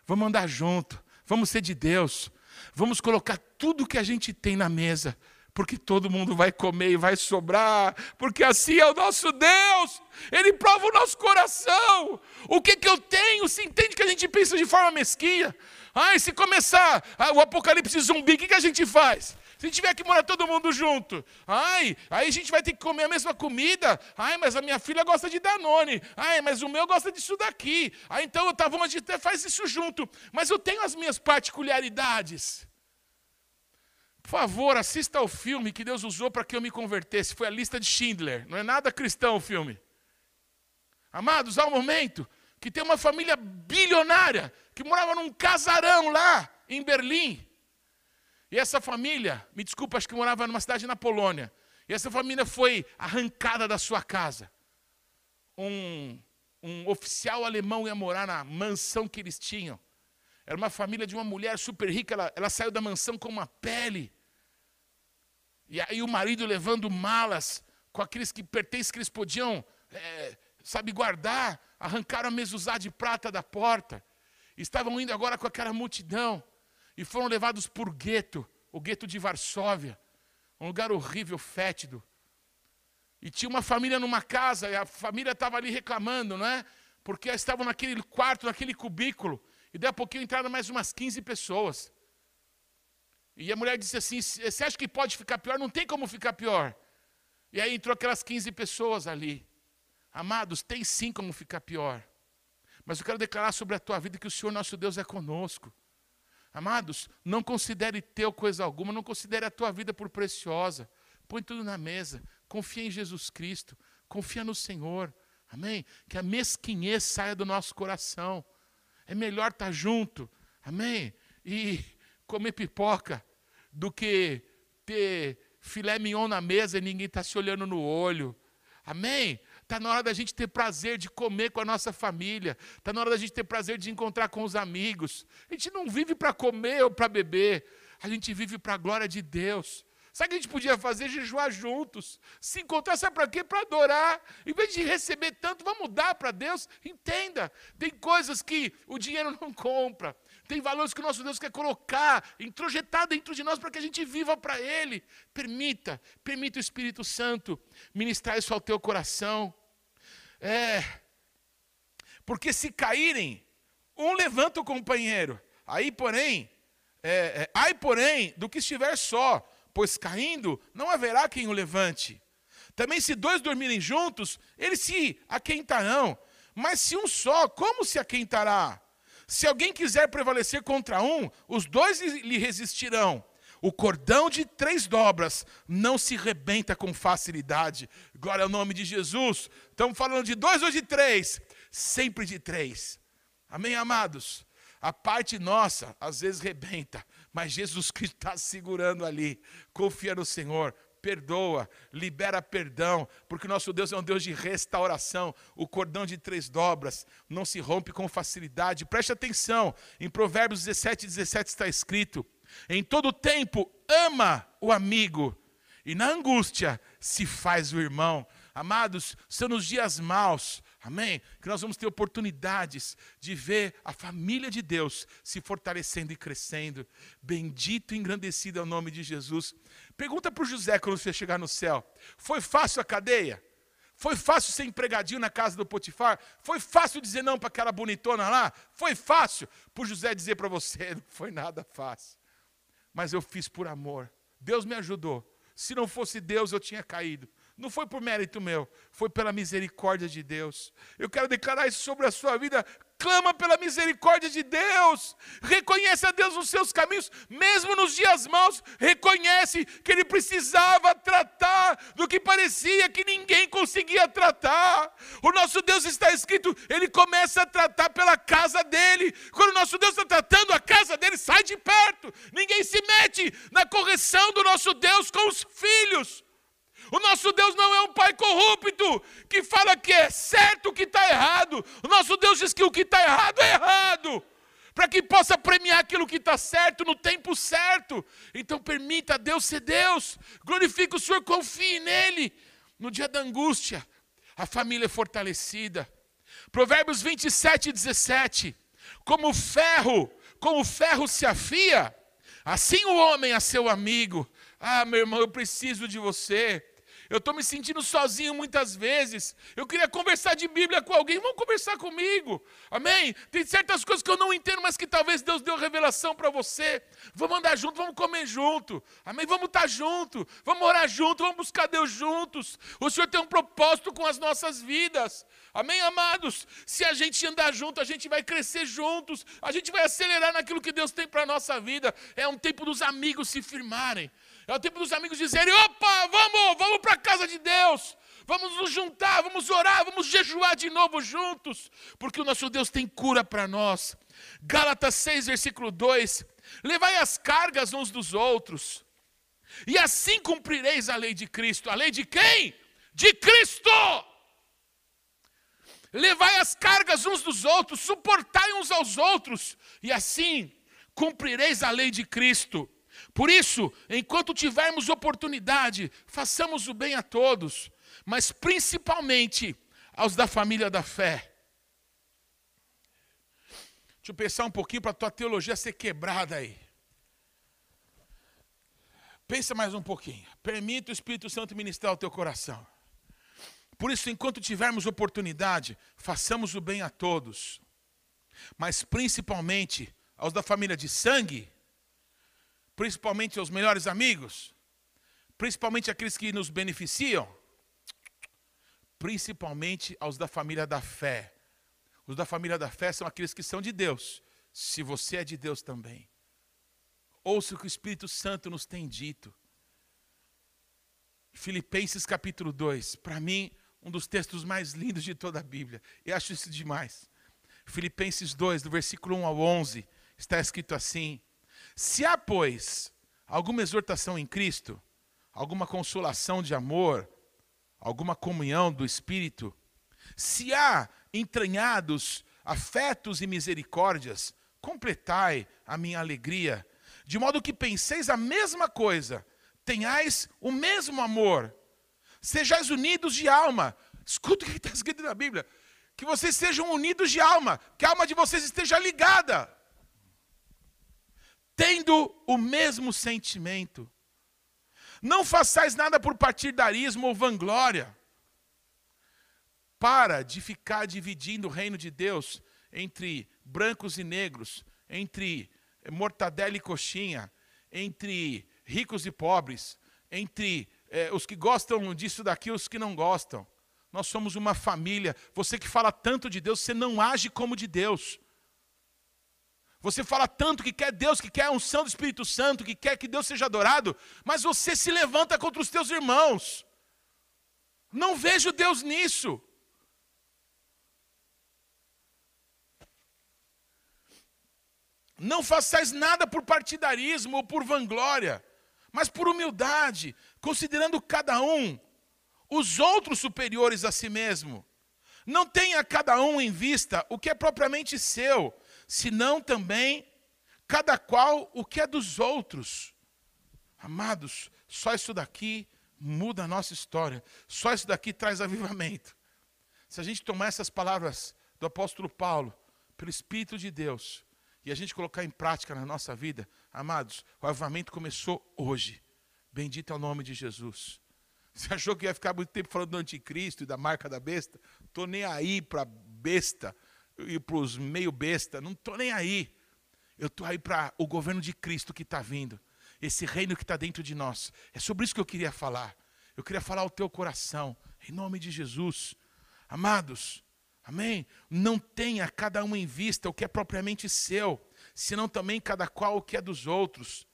Speaker 1: Vamos andar junto. Vamos ser de Deus. Vamos colocar tudo que a gente tem na mesa, porque todo mundo vai comer e vai sobrar, porque assim é o nosso Deus, Ele prova o nosso coração. O que, que eu tenho? Se entende que a gente pensa de forma mesquinha? Ai, se começar o apocalipse zumbi, o que, que a gente faz? Se tiver que morar todo mundo junto, ai, aí a gente vai ter que comer a mesma comida. Ai, mas a minha filha gosta de Danone. Ai, mas o meu gosta disso daqui. Ai, então tá bom, a gente faz isso junto. Mas eu tenho as minhas particularidades. Por favor, assista ao filme que Deus usou para que eu me convertesse. Foi a lista de Schindler. Não é nada cristão o filme. Amados, há um momento que tem uma família bilionária que morava num casarão lá em Berlim. E essa família, me desculpa, acho que morava numa cidade na Polônia. E essa família foi arrancada da sua casa. Um, um oficial alemão ia morar na mansão que eles tinham. Era uma família de uma mulher super rica, ela, ela saiu da mansão com uma pele. E aí o marido levando malas com aqueles que pertencem que eles podiam, é, sabe, guardar. Arrancaram a mezuzá de prata da porta. Estavam indo agora com aquela multidão e foram levados por gueto, o gueto de Varsóvia, um lugar horrível, fétido. E tinha uma família numa casa, e a família estava ali reclamando, não é? Porque estavam naquele quarto, naquele cubículo, e daí a pouquinho entraram mais umas 15 pessoas. E a mulher disse assim: Você acha que pode ficar pior? Não tem como ficar pior. E aí entrou aquelas 15 pessoas ali. Amados, tem sim como ficar pior. Mas eu quero declarar sobre a tua vida que o Senhor nosso Deus é conosco. Amados, não considere teu coisa alguma, não considere a tua vida por preciosa. Põe tudo na mesa. Confia em Jesus Cristo. Confia no Senhor. Amém? Que a mesquinhez saia do nosso coração. É melhor estar junto. Amém? E comer pipoca do que ter filé mignon na mesa e ninguém está se olhando no olho. Amém? Está na hora da gente ter prazer de comer com a nossa família. Está na hora da gente ter prazer de encontrar com os amigos. A gente não vive para comer ou para beber. A gente vive para a glória de Deus. Sabe o que a gente podia fazer? Jejuar juntos. Se encontrar, sabe para quê? Para adorar. Em vez de receber tanto, vamos dar para Deus. Entenda, tem coisas que o dinheiro não compra. Tem valores que o nosso Deus quer colocar, introjetar dentro de nós para que a gente viva para Ele. Permita, permita o Espírito Santo ministrar isso ao teu coração. É. Porque se caírem, um levanta o companheiro. Aí, porém, é, é, ai, porém, do que estiver só, pois caindo não haverá quem o levante. Também, se dois dormirem juntos, eles se aquentarão. Mas se um só, como se aquentará? Se alguém quiser prevalecer contra um, os dois lhe resistirão. O cordão de três dobras não se rebenta com facilidade. Glória ao nome de Jesus. Estamos falando de dois ou de três? Sempre de três. Amém, amados? A parte nossa, às vezes, rebenta, mas Jesus <laughs> Cristo está segurando ali. Confia no Senhor, perdoa, libera perdão, porque nosso Deus é um Deus de restauração. O cordão de três dobras não se rompe com facilidade. Preste atenção, em Provérbios 17, 17 está escrito: Em todo tempo ama o amigo, e na angústia se faz o irmão. Amados, são nos dias maus, Amém? Que nós vamos ter oportunidades de ver a família de Deus se fortalecendo e crescendo. Bendito e engrandecido é o nome de Jesus. Pergunta para o José quando você chegar no céu: foi fácil a cadeia? Foi fácil ser empregadinho na casa do Potifar? Foi fácil dizer não para aquela bonitona lá? Foi fácil para José dizer para você: <laughs> não foi nada fácil. Mas eu fiz por amor. Deus me ajudou. Se não fosse Deus, eu tinha caído. Não foi por mérito meu, foi pela misericórdia de Deus. Eu quero declarar isso sobre a sua vida. Clama pela misericórdia de Deus. Reconhece a Deus nos seus caminhos, mesmo nos dias maus. Reconhece que ele precisava tratar do que parecia que ninguém conseguia tratar. O nosso Deus está escrito, ele começa a tratar pela casa dele. Quando o nosso Deus está tratando a casa dele, sai de perto. Ninguém se mete na correção do nosso Deus com os filhos. O nosso Deus não é um pai corrupto que fala que é certo o que está errado. O nosso Deus diz que o que está errado é errado. Para que possa premiar aquilo que está certo no tempo certo. Então permita a Deus ser Deus. Glorifique o Senhor, confie nele. No dia da angústia, a família é fortalecida. Provérbios 27, 17. Como ferro, como ferro se afia, assim o homem é seu amigo. Ah, meu irmão, eu preciso de você. Eu estou me sentindo sozinho muitas vezes. Eu queria conversar de Bíblia com alguém. Vamos conversar comigo. Amém? Tem certas coisas que eu não entendo, mas que talvez Deus deu revelação para você. Vamos andar junto, vamos comer junto. Amém? Vamos estar tá junto. Vamos orar junto, vamos buscar Deus juntos. O Senhor tem um propósito com as nossas vidas. Amém, amados? Se a gente andar junto, a gente vai crescer juntos. A gente vai acelerar naquilo que Deus tem para a nossa vida. É um tempo dos amigos se firmarem. É o tempo dos amigos dizerem: opa, vamos, vamos para a casa de Deus. Vamos nos juntar, vamos orar, vamos jejuar de novo juntos, porque o nosso Deus tem cura para nós. Gálatas 6, versículo 2: Levai as cargas uns dos outros, e assim cumprireis a lei de Cristo. A lei de quem? De Cristo! Levai as cargas uns dos outros, suportai uns aos outros, e assim cumprireis a lei de Cristo. Por isso, enquanto tivermos oportunidade, façamos o bem a todos, mas principalmente aos da família da fé. Deixa eu pensar um pouquinho para a tua teologia ser quebrada aí. Pensa mais um pouquinho. Permita o Espírito Santo ministrar o teu coração. Por isso, enquanto tivermos oportunidade, façamos o bem a todos, mas principalmente aos da família de sangue principalmente aos melhores amigos, principalmente aqueles que nos beneficiam, principalmente aos da família da fé. Os da família da fé são aqueles que são de Deus, se você é de Deus também. Ouça o que o Espírito Santo nos tem dito. Filipenses capítulo 2, para mim, um dos textos mais lindos de toda a Bíblia. Eu acho isso demais. Filipenses 2, do versículo 1 ao 11, está escrito assim: se há, pois, alguma exortação em Cristo, alguma consolação de amor, alguma comunhão do Espírito, Se há entranhados afetos e misericórdias, completai a minha alegria, de modo que penseis a mesma coisa, tenhais o mesmo amor, sejais unidos de alma. Escuta o que está escrito na Bíblia. Que vocês sejam unidos de alma, que a alma de vocês esteja ligada, tendo o mesmo sentimento. Não façais nada por partidarismo ou vanglória. Para de ficar dividindo o reino de Deus entre brancos e negros, entre mortadela e coxinha, entre ricos e pobres, entre eh, os que gostam disso daqui e os que não gostam. Nós somos uma família. Você que fala tanto de Deus, você não age como de Deus. Você fala tanto que quer Deus, que quer a unção do Espírito Santo, que quer que Deus seja adorado, mas você se levanta contra os teus irmãos. Não vejo Deus nisso. Não façais nada por partidarismo ou por vanglória, mas por humildade, considerando cada um os outros superiores a si mesmo. Não tenha cada um em vista o que é propriamente seu, senão também cada qual o que é dos outros. Amados, só isso daqui muda a nossa história, só isso daqui traz avivamento. Se a gente tomar essas palavras do apóstolo Paulo, pelo Espírito de Deus, e a gente colocar em prática na nossa vida, amados, o avivamento começou hoje. Bendito é o nome de Jesus. Você achou que ia ficar muito tempo falando do anticristo e da marca da besta? Estou nem aí para besta e para os meio besta, não estou nem aí. Eu estou aí para o governo de Cristo que está vindo, esse reino que está dentro de nós. É sobre isso que eu queria falar. Eu queria falar ao teu coração, em nome de Jesus. Amados, amém? Não tenha cada um em vista o que é propriamente seu, senão também cada qual o que é dos outros.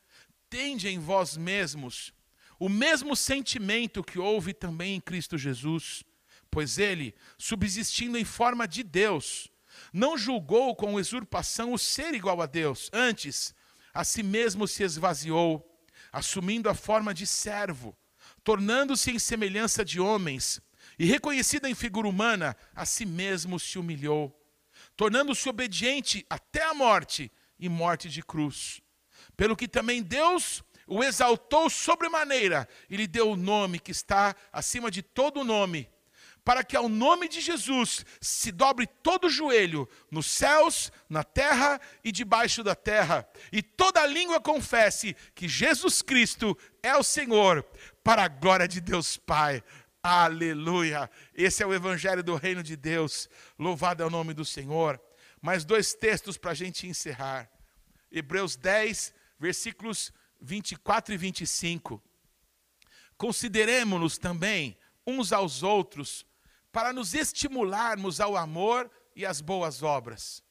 Speaker 1: Tende em vós mesmos o mesmo sentimento que houve também em Cristo Jesus, pois ele, subsistindo em forma de Deus, não julgou com usurpação o ser igual a Deus, antes, a si mesmo se esvaziou, assumindo a forma de servo, tornando-se em semelhança de homens, e reconhecida em figura humana, a si mesmo se humilhou, tornando-se obediente até a morte e morte de cruz. Pelo que também Deus o exaltou sobremaneira e lhe deu o nome que está acima de todo nome, para que ao nome de Jesus se dobre todo o joelho, nos céus, na terra e debaixo da terra, e toda língua confesse que Jesus Cristo é o Senhor, para a glória de Deus Pai. Aleluia! Esse é o Evangelho do Reino de Deus. Louvado é o nome do Senhor. Mais dois textos para a gente encerrar. Hebreus 10, versículos 24 e 25. Consideremos-nos também uns aos outros para nos estimularmos ao amor e às boas obras.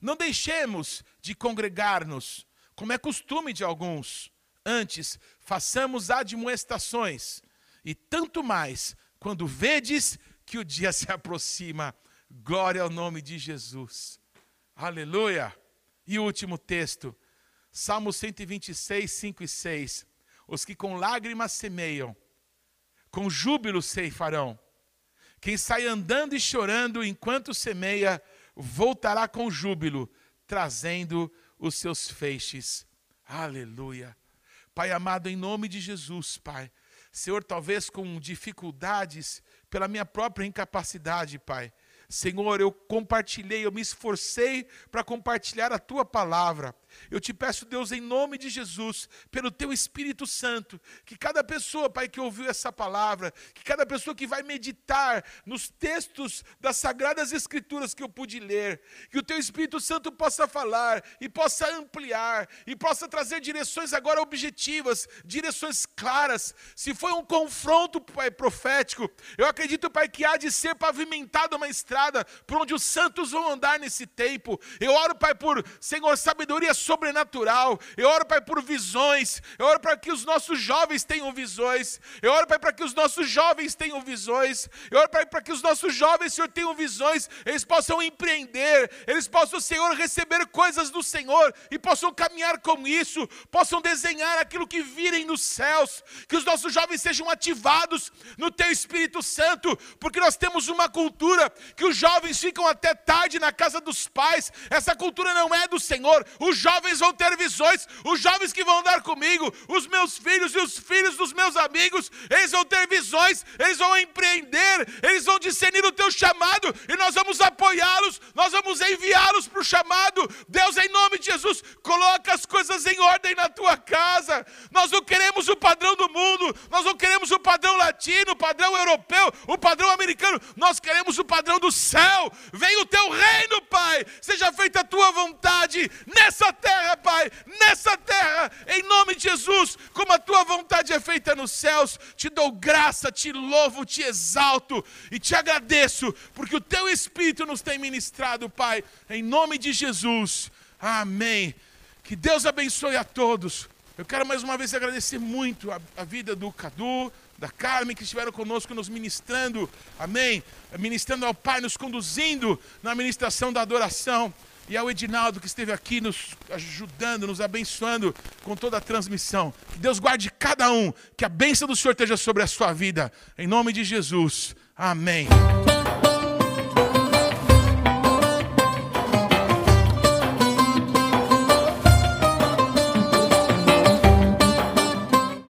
Speaker 1: Não deixemos de congregar-nos, como é costume de alguns. Antes, façamos admoestações, e tanto mais quando vedes que o dia <laughs> se aproxima. Glória ao nome de Jesus. Aleluia. E o último texto, Salmo 126, 5 e 6. Os que com lágrimas semeiam, com júbilo ceifarão. Quem sai andando e chorando enquanto semeia, voltará com júbilo, trazendo os seus feixes. Aleluia. Pai amado, em nome de Jesus, Pai. Senhor, talvez com dificuldades, pela minha própria incapacidade, Pai. Senhor, eu compartilhei, eu me esforcei para compartilhar a tua palavra. Eu te peço, Deus, em nome de Jesus, pelo teu Espírito Santo, que cada pessoa, Pai, que ouviu essa palavra, que cada pessoa que vai meditar nos textos das sagradas Escrituras que eu pude ler, que o teu Espírito Santo possa falar e possa ampliar e possa trazer direções agora objetivas, direções claras. Se foi um confronto, Pai, profético, eu acredito, Pai, que há de ser pavimentada uma estrada por onde os santos vão andar nesse tempo. Eu oro, Pai, por, Senhor, sabedoria sobrenatural. Eu oro, Pai, por visões. Eu oro para que os nossos jovens tenham visões. Eu oro, Pai, para que os nossos jovens tenham visões. Eu oro, Pai, para que os nossos jovens, Senhor, tenham visões. Eles possam empreender. Eles possam, Senhor, receber coisas do Senhor e possam caminhar com isso. Possam desenhar aquilo que virem nos céus. Que os nossos jovens sejam ativados no Teu Espírito Santo. Porque nós temos uma cultura que os jovens ficam até tarde na casa dos pais. Essa cultura não é do Senhor. Os jovens vão ter visões. Os jovens que vão andar comigo, os meus filhos e os filhos dos meus amigos, eles vão ter visões, eles vão empreender, eles vão discernir o teu chamado e nós vamos apoiá-los, nós vamos enviá-los para o chamado. Deus, em nome de Jesus, coloca as coisas em ordem na tua casa. Nós não queremos o padrão do mundo, nós não queremos o padrão latino, o padrão europeu, o padrão americano, nós queremos o padrão do céu. Vem o teu reino, Pai, seja feita a tua vontade nessa terra, Pai, nessa terra, em nome de Jesus, como a tua vontade é feita nos céus, te dou graça, te louvo, te exalto e te agradeço, porque o teu Espírito nos tem ministrado, Pai, em nome de Jesus. Amém. Que Deus abençoe a todos. Eu quero mais uma vez agradecer muito a, a vida do Cadu, da Carmen, que estiveram conosco nos ministrando, amém? Ministrando ao Pai, nos conduzindo na ministração da adoração. E ao Edinaldo, que esteve aqui nos ajudando, nos abençoando com toda a transmissão. Que Deus guarde cada um, que a bênção do Senhor esteja sobre a sua vida. Em nome de Jesus. Amém.